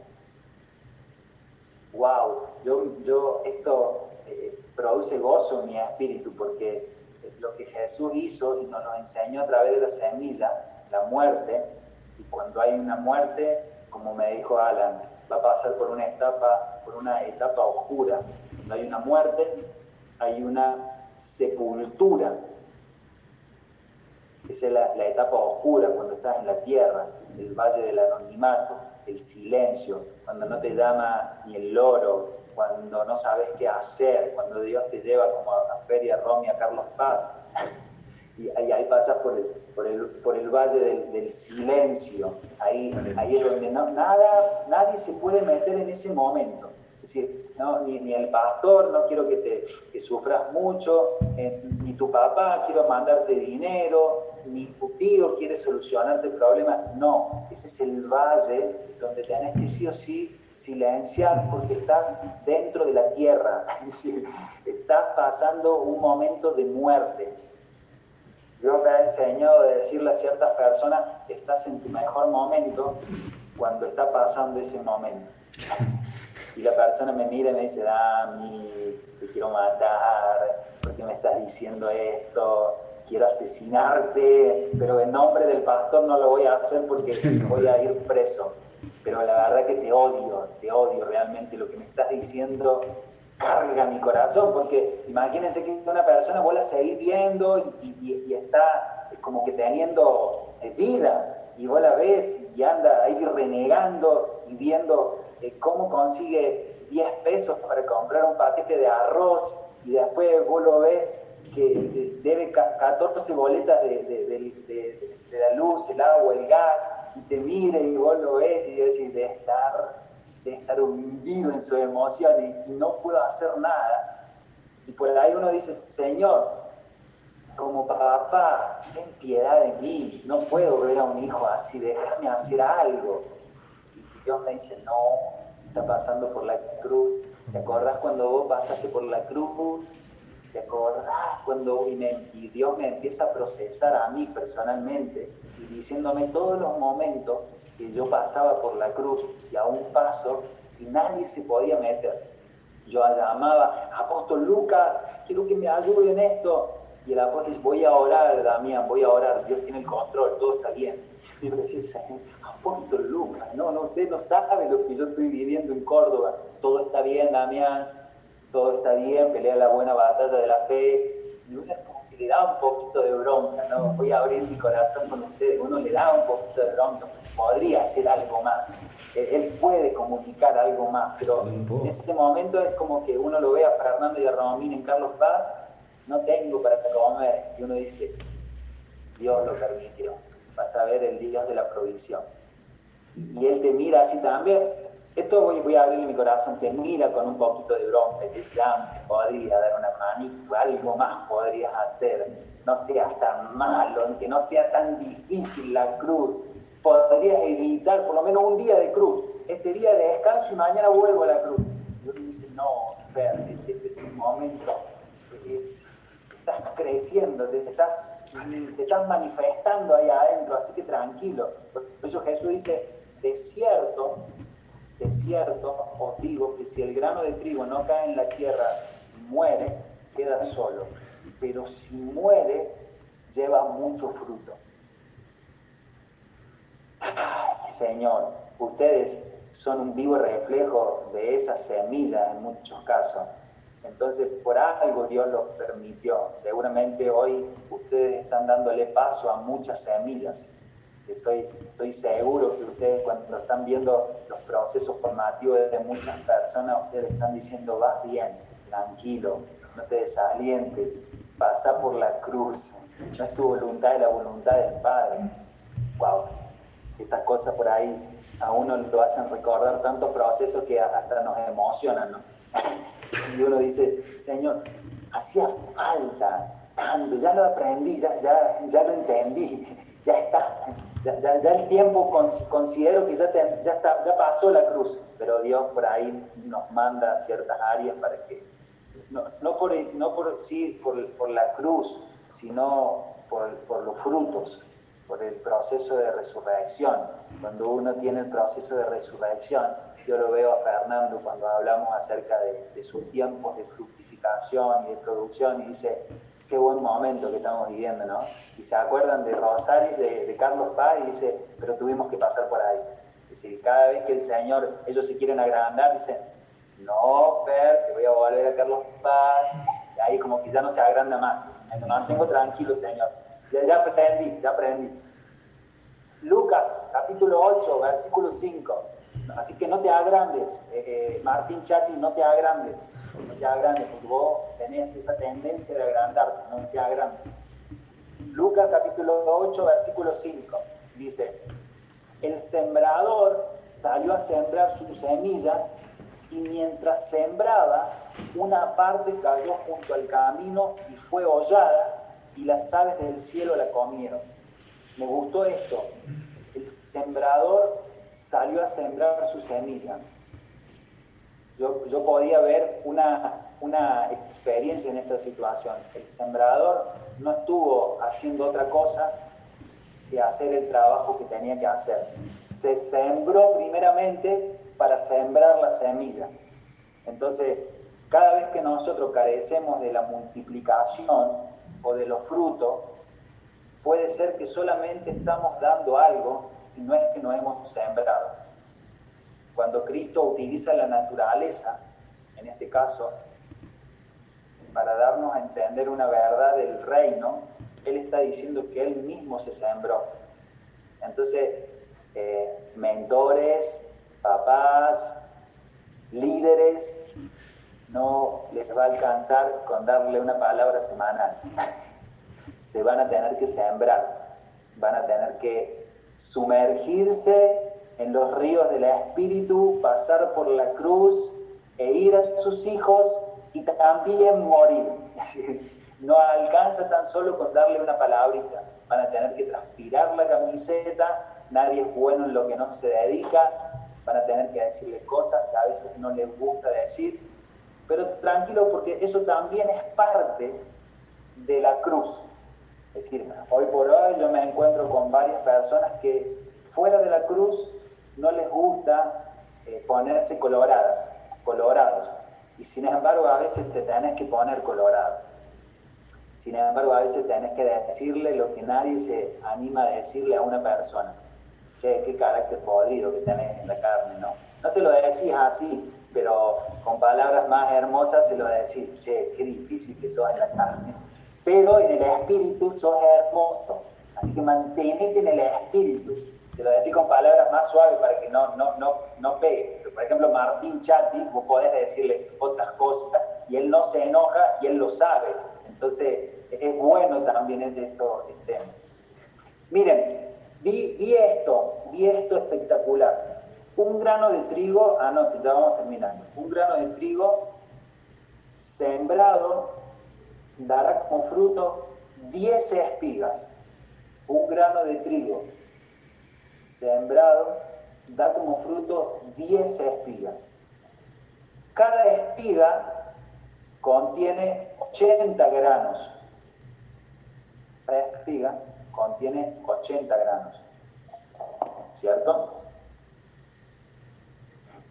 ¡Wow! Yo, yo esto eh, produce gozo en mi espíritu porque lo que Jesús hizo y nos lo enseñó a través de la semilla, la muerte, y cuando hay una muerte, como me dijo Alan, va a pasar por una etapa, por una etapa oscura. Cuando hay una muerte, hay una sepultura. Esa es la, la etapa oscura cuando estás en la tierra, el valle del anonimato, el silencio, cuando no te llama ni el loro, cuando no sabes qué hacer, cuando Dios te lleva como a, Feria Romy, a Carlos Paz, y, ahí pasas por el, por el, por el valle del, silencio, ahí, ahí es donde no, nada, nadie se puede meter en ese momento. Es decir, no, ni, ni, el pastor, no quiero que, te, que sufras mucho, eh, tu papá, quiero mandarte dinero, ni tu tío quiere solucionarte el problema. No, ese es el valle donde tenés que sí o sí silenciar porque estás dentro de la tierra, es decir, estás pasando un momento de muerte. Dios me ha enseñado a decirle a ciertas personas, estás en tu mejor momento cuando está pasando ese momento. Y la persona me mira y me dice, Dami, te quiero matar, ¿por qué me estás diciendo esto? quiero asesinarte, pero en nombre del pastor no lo voy a hacer porque voy a ir preso. Pero la verdad que te odio, te odio realmente lo que me estás diciendo carga mi corazón, porque imagínense que una persona vuelve a seguir viendo y, está como que teniendo eh, vida, y vos la ves y anda ahí renegando y viendo cómo consigue 10 pesos para comprar un paquete de arroz, y después vos lo ves que debe 14 boletas de, la luz, el agua, el gas, y te mire y vos lo ves y decís, de estar, de estar hundido en sus emociones y no puedo hacer nada. Y por ahí uno dice, Señor, como papá, ten piedad de mí, no puedo ver a un hijo así, déjame hacer algo. Y Dios me dice, no, está pasando por la cruz. ¿Te acordás cuando vos pasaste por la cruz? ¿Te acordás cuando y, Dios me empieza a procesar a mí personalmente y diciéndome todos los momentos que yo pasaba por la cruz y a un paso y nadie se podía meter? Yo llamaba, apóstol Lucas, quiero que me ayude en esto. Y el apóstol dice, voy a orar, Damián, voy a orar, Dios tiene el control, todo está bien. Y yo decía, apóstol Lucas, no, no, usted no sabe lo que yo estoy viviendo en Córdoba. Todo está bien, Damián, todo está bien, pelea la buena batalla de la fe, y uno es como que le da un poquito de bronca, ¿no? Voy a abrir mi corazón con ustedes, uno le da un poquito de bronca, podría hacer algo más, él puede comunicar algo más, pero en ese momento es como que uno lo ve a Fernando y a Romín en Carlos Paz, no tengo para comer, y uno dice, Dios lo permitió. Vas a ver el Dios de la provisión. Y Él te mira así también. Esto voy, a abrirle mi corazón, te mira con un poquito de bronca y te dice, ah, te podría dar una manito, algo más podrías hacer, no seas tan malo, que no sea tan difícil la cruz, podrías evitar por lo menos un día de cruz, este día de descanso y mañana vuelvo a la cruz. Y uno dice, no, espérate, este es un momento, estás creciendo, te estás, te estás manifestando ahí adentro, así que tranquilo. Por eso Jesús dice, de cierto, de cierto os digo que si el grano de trigo no cae en la tierra muere, queda solo. Pero si muere, lleva mucho fruto. Ay, Señor, ustedes son un vivo reflejo de esa semilla en muchos casos. Entonces, por algo Dios los permitió. Seguramente hoy ustedes están dándole paso a muchas semillas Estoy, estoy seguro que ustedes cuando están viendo los procesos formativos de muchas personas, ustedes están diciendo, vas bien, tranquilo, no te desalientes, pasa por la cruz, no es tu voluntad y la voluntad del Padre. Wow, estas cosas por ahí a uno lo hacen recordar tantos procesos que hasta nos emocionan, ¿no? Y uno dice, Señor, hacía falta tanto, ya lo aprendí, ya, ya, ya lo entendí, ya está, ya, el tiempo considero que ya, ya, está, ya pasó la cruz, pero Dios por ahí nos manda ciertas áreas para que, no, no, por, no por, sí, por, por la cruz, sino por, por, los frutos, por el proceso de resurrección. Cuando uno tiene el proceso de resurrección, yo lo veo a Fernando cuando hablamos acerca de, de sus tiempos de fructificación y de producción, y dice, qué buen momento que estamos viviendo, ¿no? Y se acuerdan de Rosario, de, Carlos Paz, y dice, pero tuvimos que pasar por ahí. Dice, cada vez que el Señor, ellos se quieren agrandar, dicen, no, Per, te voy a volver a Carlos Paz, y ahí como que ya no se agranda más, me mantengo tranquilo, Señor. Ya, ya aprendí, ya aprendí. Lucas, capítulo 8, versículo 5. Así que no te agrandes, eh, eh, Martín Chati, no te agrandes no te agrandes, porque vos tenés esa tendencia de agrandarte, no te agrandes. Lucas capítulo 8, versículo 5, dice, el sembrador salió a sembrar su semilla y mientras sembraba, una parte cayó junto al camino y fue hollada y las aves del cielo la comieron. Me gustó esto. El sembrador salió a sembrar su semilla yo, podía ver una, una experiencia en esta situación. El sembrador no estuvo haciendo otra cosa que hacer el trabajo que tenía que hacer. Se sembró primeramente para sembrar la semilla. Entonces, cada vez que nosotros carecemos de la multiplicación o de los frutos, puede ser que solamente estamos dando algo no es que no hemos sembrado. Cuando Cristo utiliza la naturaleza, en este caso, para darnos a entender una verdad del reino, Él está diciendo que Él mismo se sembró. Entonces, eh, mentores, papás, líderes, no les va a alcanzar con darle una palabra semanal. Se van a tener que sembrar, van a tener que sumergirse en los ríos del Espíritu, pasar por la cruz e ir a sus hijos y también morir. No alcanza tan solo con darle una palabrita, van a tener que transpirar la camiseta, nadie es bueno en lo que no se dedica, van a tener que decirle cosas que a veces no les gusta decir, pero tranquilo porque eso también es parte de la cruz. Decir, hoy por hoy yo me encuentro con varias personas que fuera de la cruz no les gusta eh, ponerse coloradas, colorados. Y sin embargo a veces te tenés que poner colorado. Sin embargo a veces tenés que decirle lo que nadie se anima a decirle a una persona. Che, qué carácter podrido que tenés en la carne, ¿no? No se lo decís así, pero con palabras más hermosas se lo decís, che, qué difícil que sos en la carne. Pero en el espíritu sos hermoso. Así que mantenete en el espíritu te lo decís con palabras más suaves para que no, no, no, no pegue. Por ejemplo, Martín Chatti, vos podés decirle otras cosas y él no se enoja y él lo sabe. Entonces, es bueno también es esto, este, Miren, vi, vi esto, vi esto espectacular. Un grano de trigo, ah no, ya vamos terminando. Un grano de trigo sembrado dará como fruto 10 espigas. Un grano de trigo sembrado da como fruto 10 espigas. Cada espiga contiene 80 granos. Cada espiga contiene 80 granos. ¿Cierto?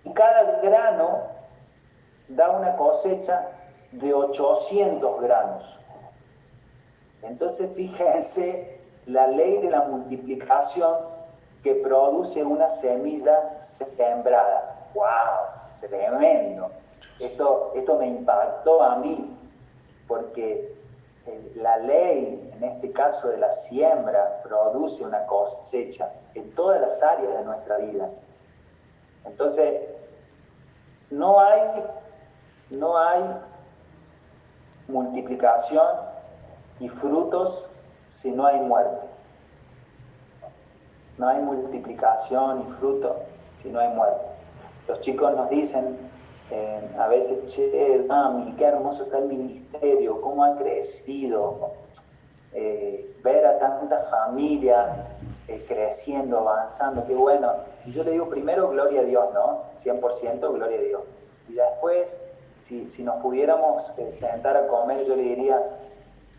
Y cada grano da una cosecha de 800 granos. Entonces fíjense la ley de la multiplicación que produce una semilla sembrada. ¡Wow! Tremendo. Esto, esto me impactó a mí, porque eh, la ley, en este caso de la siembra, produce una cosecha en todas las áreas de nuestra vida. Entonces, no hay, no hay multiplicación y frutos si no hay muerte. No hay multiplicación y fruto si no hay muerte. Los chicos nos dicen eh, a veces, che, mami, qué hermoso está el ministerio, cómo ha crecido. Eh, ver a tantas familias eh, creciendo, avanzando, qué bueno. Yo le digo primero, gloria a Dios, ¿no? 100% gloria a Dios. Y después, si, si nos pudiéramos sentar a comer, yo le diría,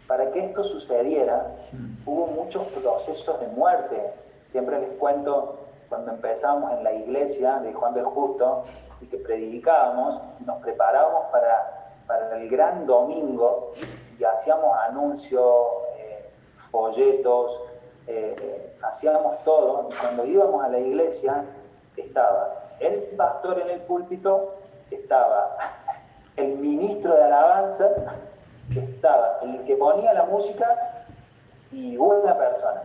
para que esto sucediera, mm. hubo muchos procesos de muerte. Siempre les cuento, cuando empezamos en la iglesia de Juan del Justo y que predicábamos, nos preparábamos para, para el gran domingo y hacíamos anuncios, eh, folletos, eh, hacíamos todo. Y cuando íbamos a la iglesia, estaba el pastor en el púlpito, estaba el ministro de alabanza, estaba el que ponía la música y una persona.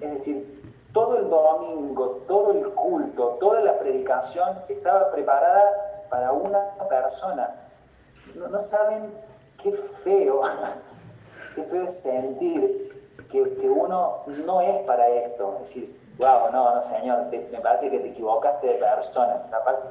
Es decir, todo el domingo, todo el culto, toda la predicación estaba preparada para una persona. No, saben qué feo, qué feo es sentir que, uno no es para esto. Es decir, wow, no, no, señor, me parece que te equivocaste de persona,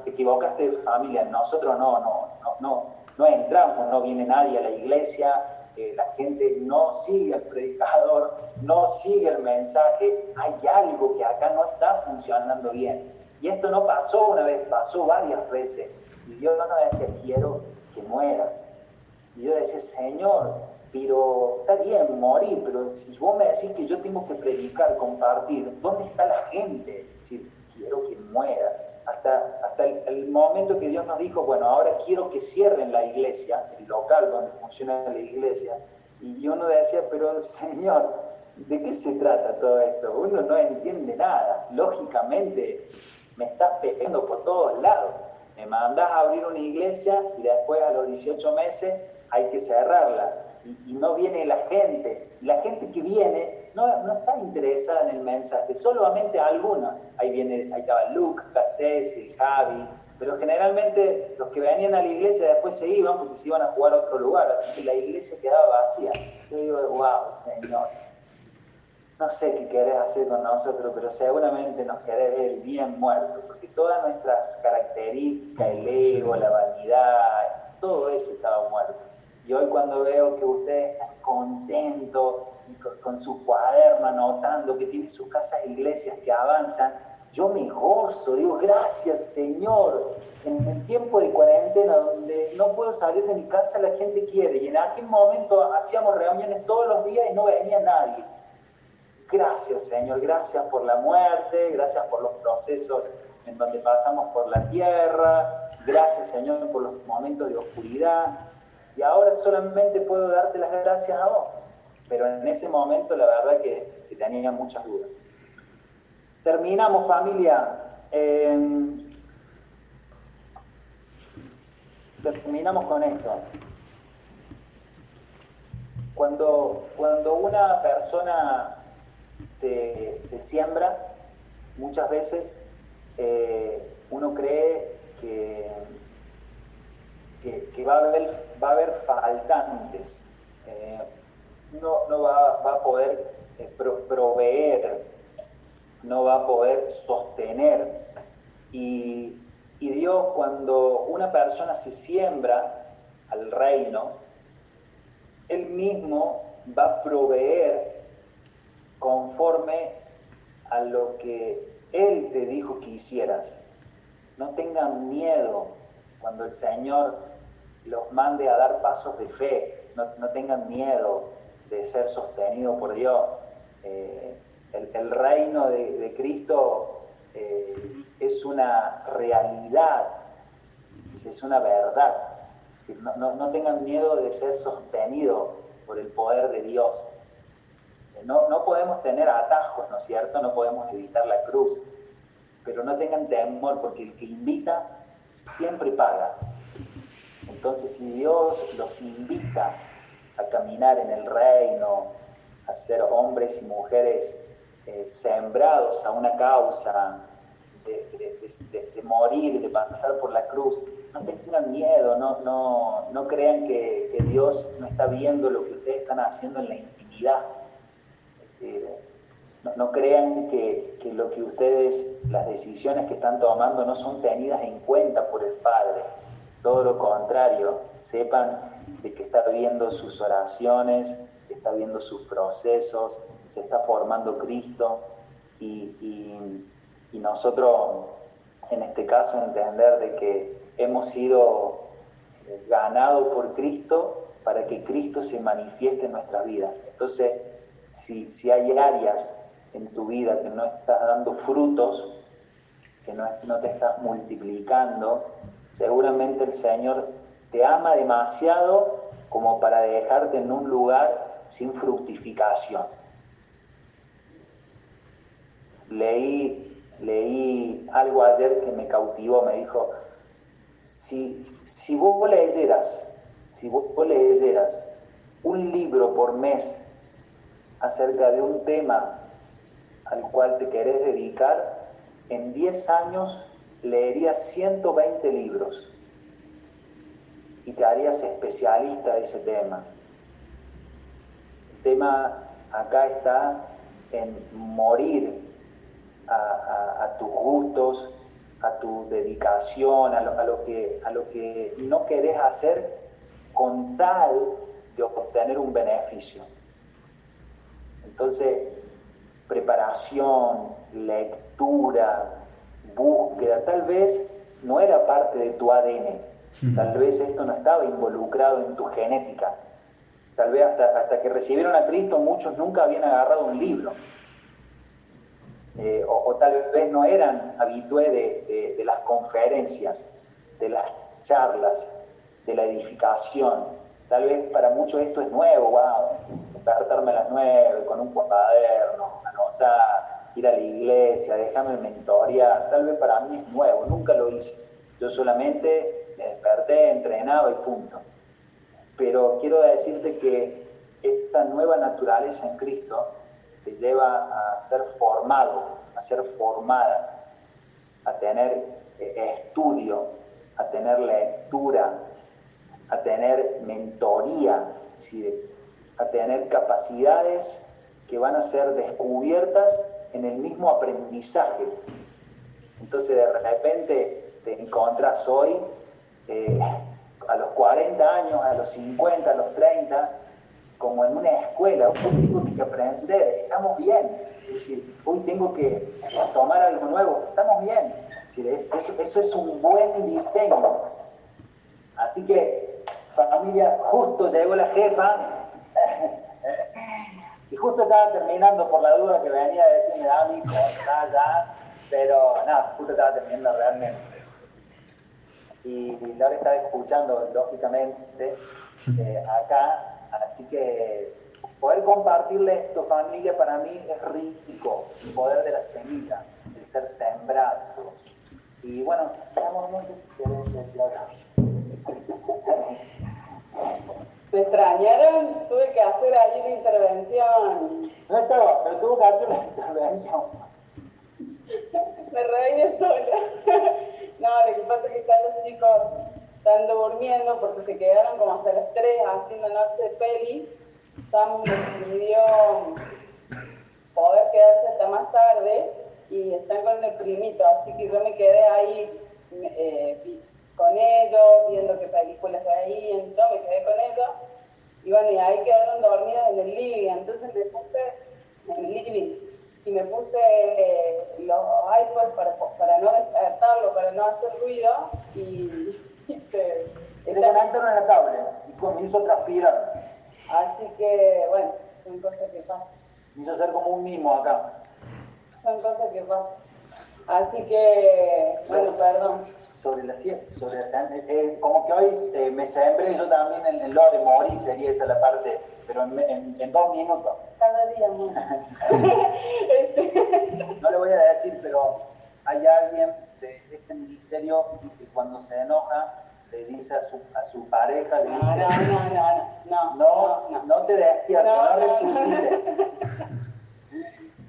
te equivocaste de familia. Nosotros no, no, no, no no entramos, no viene nadie a la iglesia, eh, la gente no sigue al predicador, no sigue el mensaje, hay algo que acá no está funcionando bien. Y esto no pasó una vez, pasó varias veces. Y Dios no me decía, quiero que mueras. Y yo decía, Señor, pero está bien morir, pero si vos me decís que yo tengo que predicar, compartir, ¿dónde está la gente? Si quiero que muera hasta, hasta el, momento que Dios nos dijo, bueno, ahora quiero que cierren la iglesia, el local donde funciona la iglesia. Y uno decía, pero Señor, ¿de qué se trata todo esto? Uno no entiende nada. Lógicamente, me estás pegando por todos lados. Me mandás a abrir una iglesia y después a los 18 meses hay que cerrarla. Y, no viene la gente. La gente que viene no, está interesada en el mensaje, solamente algunos. Ahí viene, ahí estaba Luke, Ceci, Javi, pero generalmente los que venían a la iglesia después se iban porque se iban a jugar a otro lugar, así que la iglesia quedaba vacía. Yo digo, wow, Señor, no sé qué querés hacer con nosotros, pero seguramente nos querés ver bien muertos, porque todas nuestras características, el ego, la vanidad, todo eso estaba muerto. Y hoy cuando veo que ustedes están contentos, con, su cuaderno anotando, que tiene sus casas e iglesias que avanzan, yo me gozo, digo, gracias Señor, en el tiempo de cuarentena donde no puedo salir de mi casa, la gente quiere, y en aquel momento hacíamos reuniones todos los días y no venía nadie. Gracias Señor, gracias por la muerte, gracias por los procesos en donde pasamos por la tierra, gracias Señor por los momentos de oscuridad, y ahora solamente puedo darte las gracias a vos pero en ese momento la verdad que, tenía muchas dudas. Terminamos familia. terminamos con esto. Cuando, cuando una persona se, siembra, muchas veces eh, uno cree que, que, va, a haber, va a haber faltantes. Eh, no, no va, a poder eh, proveer no va a poder sostener. Y, y Dios cuando una persona se siembra al reino, Él mismo va a proveer conforme a lo que Él te dijo que hicieras. No tengan miedo cuando el Señor los mande a dar pasos de fe, no, tengan miedo de ser sostenido por Dios. Eh, el, reino de, Cristo eh, es una realidad, es una verdad. No, no, tengan miedo de ser sostenido por el poder de Dios. No, no podemos tener atajos, ¿no es cierto? No podemos evitar la cruz, pero no tengan temor porque el que invita siempre paga. Entonces, si Dios los invita a caminar en el reino, a ser hombres y mujeres eh, sembrados a una causa, de, morir, de pasar por la cruz, no tengan miedo, no, no, no crean que, Dios no está viendo lo que ustedes están haciendo en la intimidad. no, crean que, que lo que ustedes, las decisiones que están tomando no son tenidas en cuenta por el Padre. Todo lo contrario, sepan de que está viendo sus oraciones, está viendo sus procesos, se está formando Cristo y, nosotros en este caso entender de que hemos sido eh, ganados por Cristo para que Cristo se manifieste en nuestra vida. Entonces, si, si hay áreas en tu vida que no estás dando frutos, que no, no te estás multiplicando, seguramente el Señor te ama demasiado como para dejarte en un lugar sin fructificación. Leí, leí algo ayer que me cautivó, me dijo, si, si vos leyeras, si vos leyeras un libro por mes acerca de un tema al cual te querés dedicar, en 10 años leerías 120 libros y te harías especialista de ese tema. El tema acá está en morir a, tus gustos, a tu dedicación, a lo, que, a lo que no querés hacer con tal de obtener un beneficio. Entonces, preparación, lectura, búsqueda, tal vez no era parte de tu ADN, tal vez esto no estaba involucrado en tu genética, tal vez hasta, hasta que recibieron a Cristo muchos nunca habían agarrado un libro. Eh, o, tal vez no eran habitué de, las conferencias, de las charlas, de la edificación. Tal vez para muchos esto es nuevo, wow, despertarme a las nueve con un cuaderno, anotar, ir a la iglesia, dejarme mentorear. Tal vez para mí es nuevo, nunca lo hice. Yo solamente me desperté, entrenaba y punto. Pero quiero decirte que esta nueva naturaleza en Cristo te lleva a ser formado, a ser formada, a tener eh, estudio, a tener lectura, a tener mentoría, a tener capacidades que van a ser descubiertas en el mismo aprendizaje. Entonces de repente te encontras hoy eh, a los 40 años, a los 50, a los 30, como en una escuela, hoy tengo que aprender, estamos bien. Es decir, hoy tengo que tomar algo nuevo, estamos bien. eso, es un buen diseño. Así que, familia, justo llegó la jefa y justo estaba terminando por la duda que venía a decirme, Dami, ya, ya, pero nada, justo estaba terminando realmente. Y, Laura está escuchando, lógicamente, eh, acá Así que poder compartirle esto, familia, para mí es rico, el poder de la semilla, el ser sembrados. Y bueno, vamos, no sé si querés decir algo. ¿Me extrañaron? Tuve que hacer ahí una intervención. No estaba, pero tuve que hacer una intervención. Me reí de sola. no, lo que pasa es que están los chicos están durmiendo porque se quedaron como hasta las 3 haciendo noche de peli. Sam decidió poder quedarse hasta más tarde y están con el primito, así que yo me quedé ahí eh, con ellos, viendo qué películas veían, yo me quedé con ellos, y bueno, y ahí quedaron dormidos en el living, entonces me puse en el living, y me puse eh, los iPods para, para no despertarlo, para no hacer ruido, y, se, se conectaron en la tablet y comienzo a transpirar. Así que, bueno, son cosas que pasan. Hizo ser como un mimo acá. Son cosas que pasan. Así que, bueno, perdón. Sobre la sobre la eh, eh, como que hoy eh, me sembré yo también en el lore, morí, sería esa la parte, pero en, en, dos minutos. Cada día no le voy a decir, pero hay alguien de este ministerio que cuando se enoja le dice a su, a su pareja, le dice, no, no, no, no, no, no, no te despiertes, no, resucites.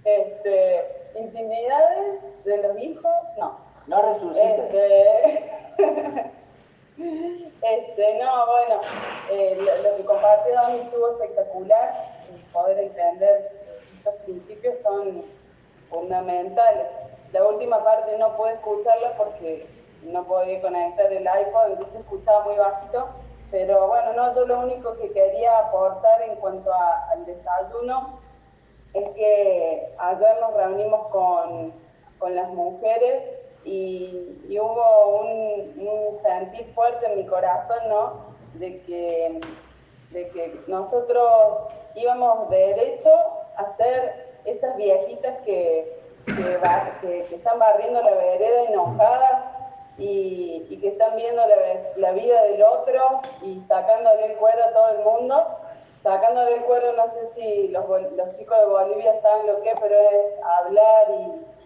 Este, intimidades de los hijos, no. No resucites. Este, este no, bueno, eh, lo, que compartió Dani estuvo espectacular, poder entender estos principios son fundamentales. La última parte no pude escucharla porque no podía conectar el iPod, entonces escuchaba muy bajito. Pero bueno, no, yo lo único que quería aportar en cuanto al desayuno es que ayer nos reunimos con, con las mujeres y, hubo un, sentir fuerte en mi corazón, ¿no? De que, de que nosotros íbamos derecho a ser esas viejitas que, que, están barriendo la vereda enojadas y, que están viendo la, vida del otro y sacándole el cuero a todo el mundo. Sacándole el cuero, no sé si los, chicos de Bolivia saben lo que es, pero es hablar y,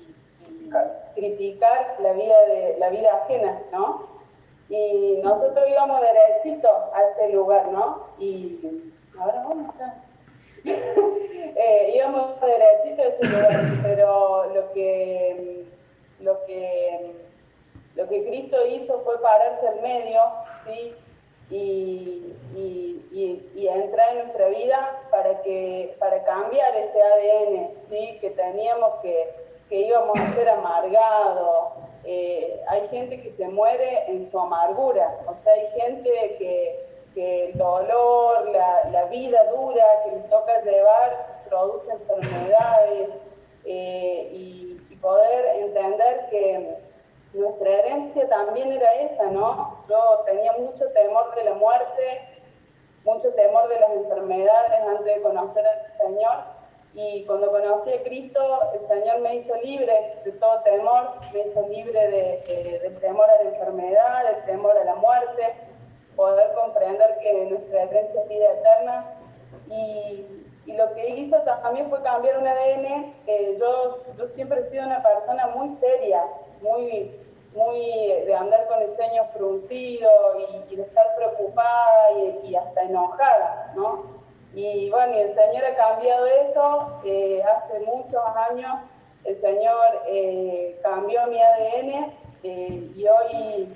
criticar la vida, la vida ajena, ¿no? Y nosotros íbamos derechito a ese lugar, ¿no? Y ahora vamos a eh, íbamos derechito a ese lugar, pero lo que, lo que lo que Cristo hizo fue pararse al medio, ¿sí? Y, entrar en nuestra vida para, que, para cambiar ese ADN, ¿sí? Que teníamos que, que íbamos a ser amargados. Eh, hay gente que se muere en su amargura, o sea, hay gente que, el dolor, la, la, vida dura que les toca llevar produce enfermedades eh, y poder entender que nuestra herencia también era esa, ¿no? Yo tenía mucho temor de la muerte, mucho temor de las enfermedades antes de conocer al Señor. Y cuando conocí a Cristo, el Señor me hizo libre de todo temor, me hizo libre de, del temor a la enfermedad, del temor a la muerte, poder comprender que nuestra herencia es vida eterna. Y, lo que hizo también fue cambiar un ADN. yo, yo siempre he sido una persona muy seria, muy, muy de andar con el ceño fruncido y, de estar preocupada y, hasta enojada, ¿no? Y bueno, el Señor ha cambiado eso. Eh, hace muchos años el Señor eh, cambió mi ADN eh, y hoy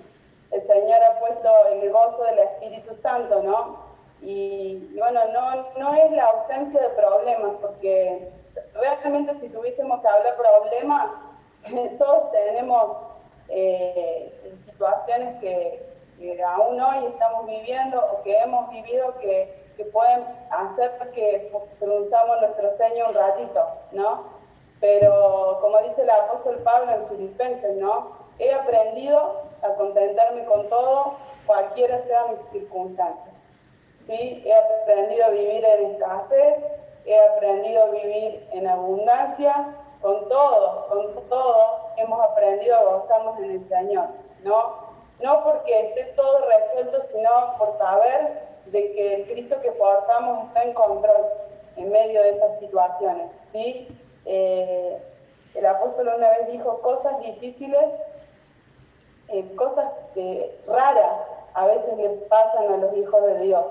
el Señor ha puesto el gozo del Espíritu Santo, ¿no? Y bueno, no, no es la ausencia de problemas, porque realmente si tuviésemos que hablar problemas, todos tenemos eh, situaciones que, aún hoy estamos viviendo o que hemos vivido que, pueden hacer que pronunciamos nuestro ceño un ratito, ¿no? Pero como dice el apóstol Pablo en Filipenses, ¿no? He aprendido a contentarme con todo, cualquiera sea mis circunstancias. ¿Sí? He aprendido a vivir en escasez, he aprendido a vivir en abundancia, con todo, con todo hemos aprendido a gozarnos en el Señor, ¿no? No porque esté todo resuelto, sino por saber de que el Cristo que portamos está en control en medio de esas situaciones, ¿sí? Eh, el apóstol una vez dijo cosas difíciles, eh, cosas raras a veces le pasan a los hijos de Dios.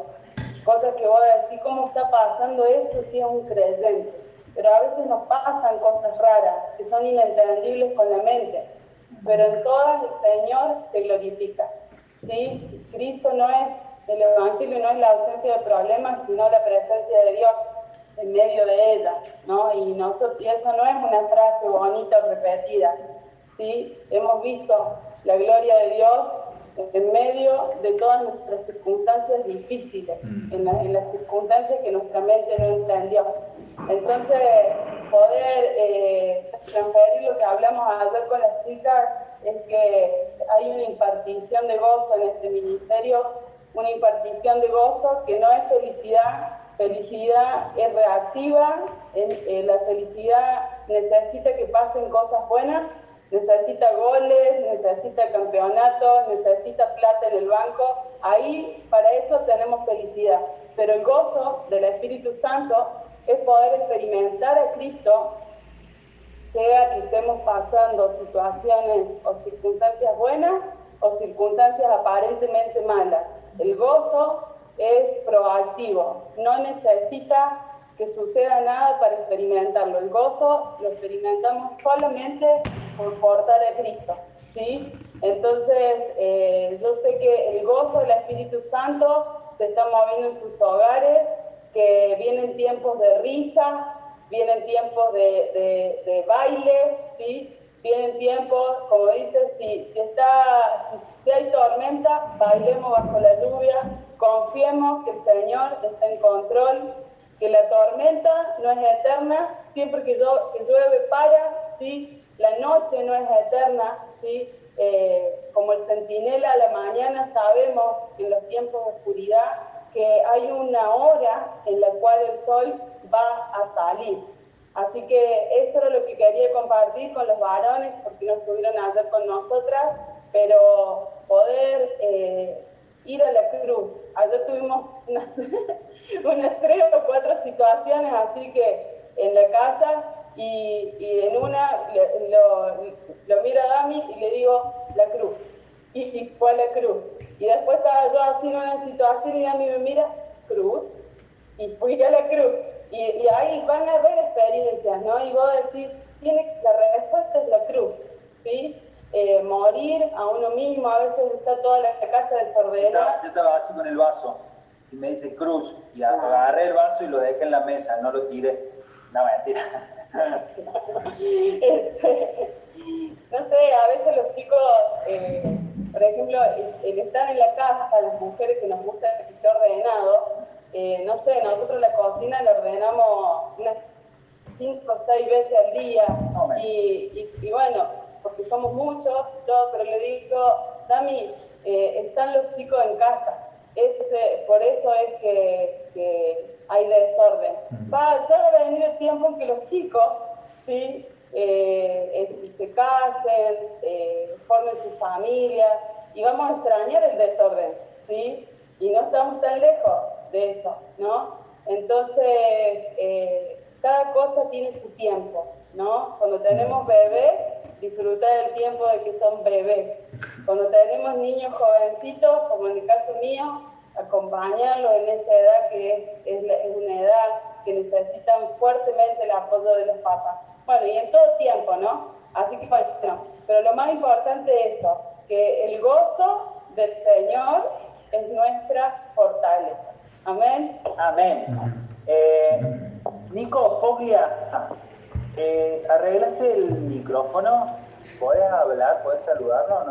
Cosas que voy a decir, ¿cómo está pasando esto si es un creyente? Pero a veces nos pasan cosas raras que son inentendibles con la mente, pero en todas el Señor se glorifica. ¿sí? Cristo no es, el Evangelio no es la ausencia de problemas, sino la presencia de Dios. en medio de ella, ¿no? Y, nosotros, y eso no es una frase bonita o repetida, ¿sí? Hemos visto la gloria de Dios en medio de todas nuestras circunstancias difíciles, mm. en, las circunstancias que nuestra mente no entendió. Entonces, poder eh, transferir lo que hablamos ayer con las chicas es que hay una impartición de gozo en este ministerio, una impartición de gozo que no es felicidad, felicidad es reactiva, eh, la felicidad necesita que pasen cosas buenas necesita goles, necesita campeonatos, necesita plata en el banco. Ahí para eso tenemos felicidad. Pero el gozo del Espíritu Santo es poder experimentar a Cristo, sea que estemos pasando situaciones o circunstancias buenas o circunstancias aparentemente malas. El gozo es proactivo, no necesita que suceda nada para experimentarlo. El gozo lo experimentamos solamente por portar a Cristo. ¿sí? Entonces, eh, yo sé que el gozo del Espíritu Santo se está moviendo en sus hogares, que vienen tiempos de risa, vienen tiempos de, baile, ¿sí? vienen tiempos, como dice, si, si, está, si, si hay tormenta, bailemos bajo la lluvia, confiemos que el Señor está en control que la tormenta no es eterna, siempre que, yo, que llueve para, ¿sí? la noche no es eterna, ¿sí? Eh, como el centinela a la mañana sabemos en los tiempos de oscuridad que hay una hora en la cual el sol va a salir. Así que esto era lo que quería compartir con los varones, porque no estuvieron ayer con nosotras, pero poder eh, ir a la cruz. Ayer tuvimos una, unas tres o cuatro situaciones así que en la casa y, en una lo, lo mira a Dami y le digo la cruz. Y, fue a la cruz. Y después estaba yo así en una situación y Dami me mira, cruz. Y fui a la cruz. Y, y ahí van a haber experiencias, ¿no? Y vos decir, tiene, la respuesta es la cruz, ¿sí? Eh, morir a uno mismo, a veces está toda la casa desordenada. Yo estaba así con el vaso y me dice cruz y agarré el vaso y lo dejé en la mesa, no lo tiré. No, mentira. Este, no sé, a veces los chicos, eh, por ejemplo, el, estar en la casa, las mujeres que nos gusta que esté ordenado, eh, no sé, nosotros la cocina la ordenamos unas cinco o seis veces al día y, y, bueno, porque somos muchos, pero le digo, Dami, eh, están los chicos en casa, por eso es que, hay desorden. Va, ya va a venir el tiempo en que los chicos ¿sí? Eh, se casen, eh, formen su familia y vamos a extrañar el desorden, ¿sí? Y no estamos tan lejos de eso, ¿no? Entonces, eh, cada cosa tiene su tiempo, ¿no? Cuando tenemos bebés, disfrutar el tiempo de que son bebés. Cuando tenemos niños jovencitos, como en el caso mío, acompañarlos en esta edad que es, una edad que necesitan fuertemente el apoyo de los papás. Bueno, y en todo tiempo, ¿no? Así que bueno, pero lo más importante es eso, que el gozo del Señor es nuestra fortaleza. Amén. Amén. Eh, Nico Foglia, eh, ¿arreglaste el micrófono? ¿Puedes hablar? ¿Puedes saludarnos?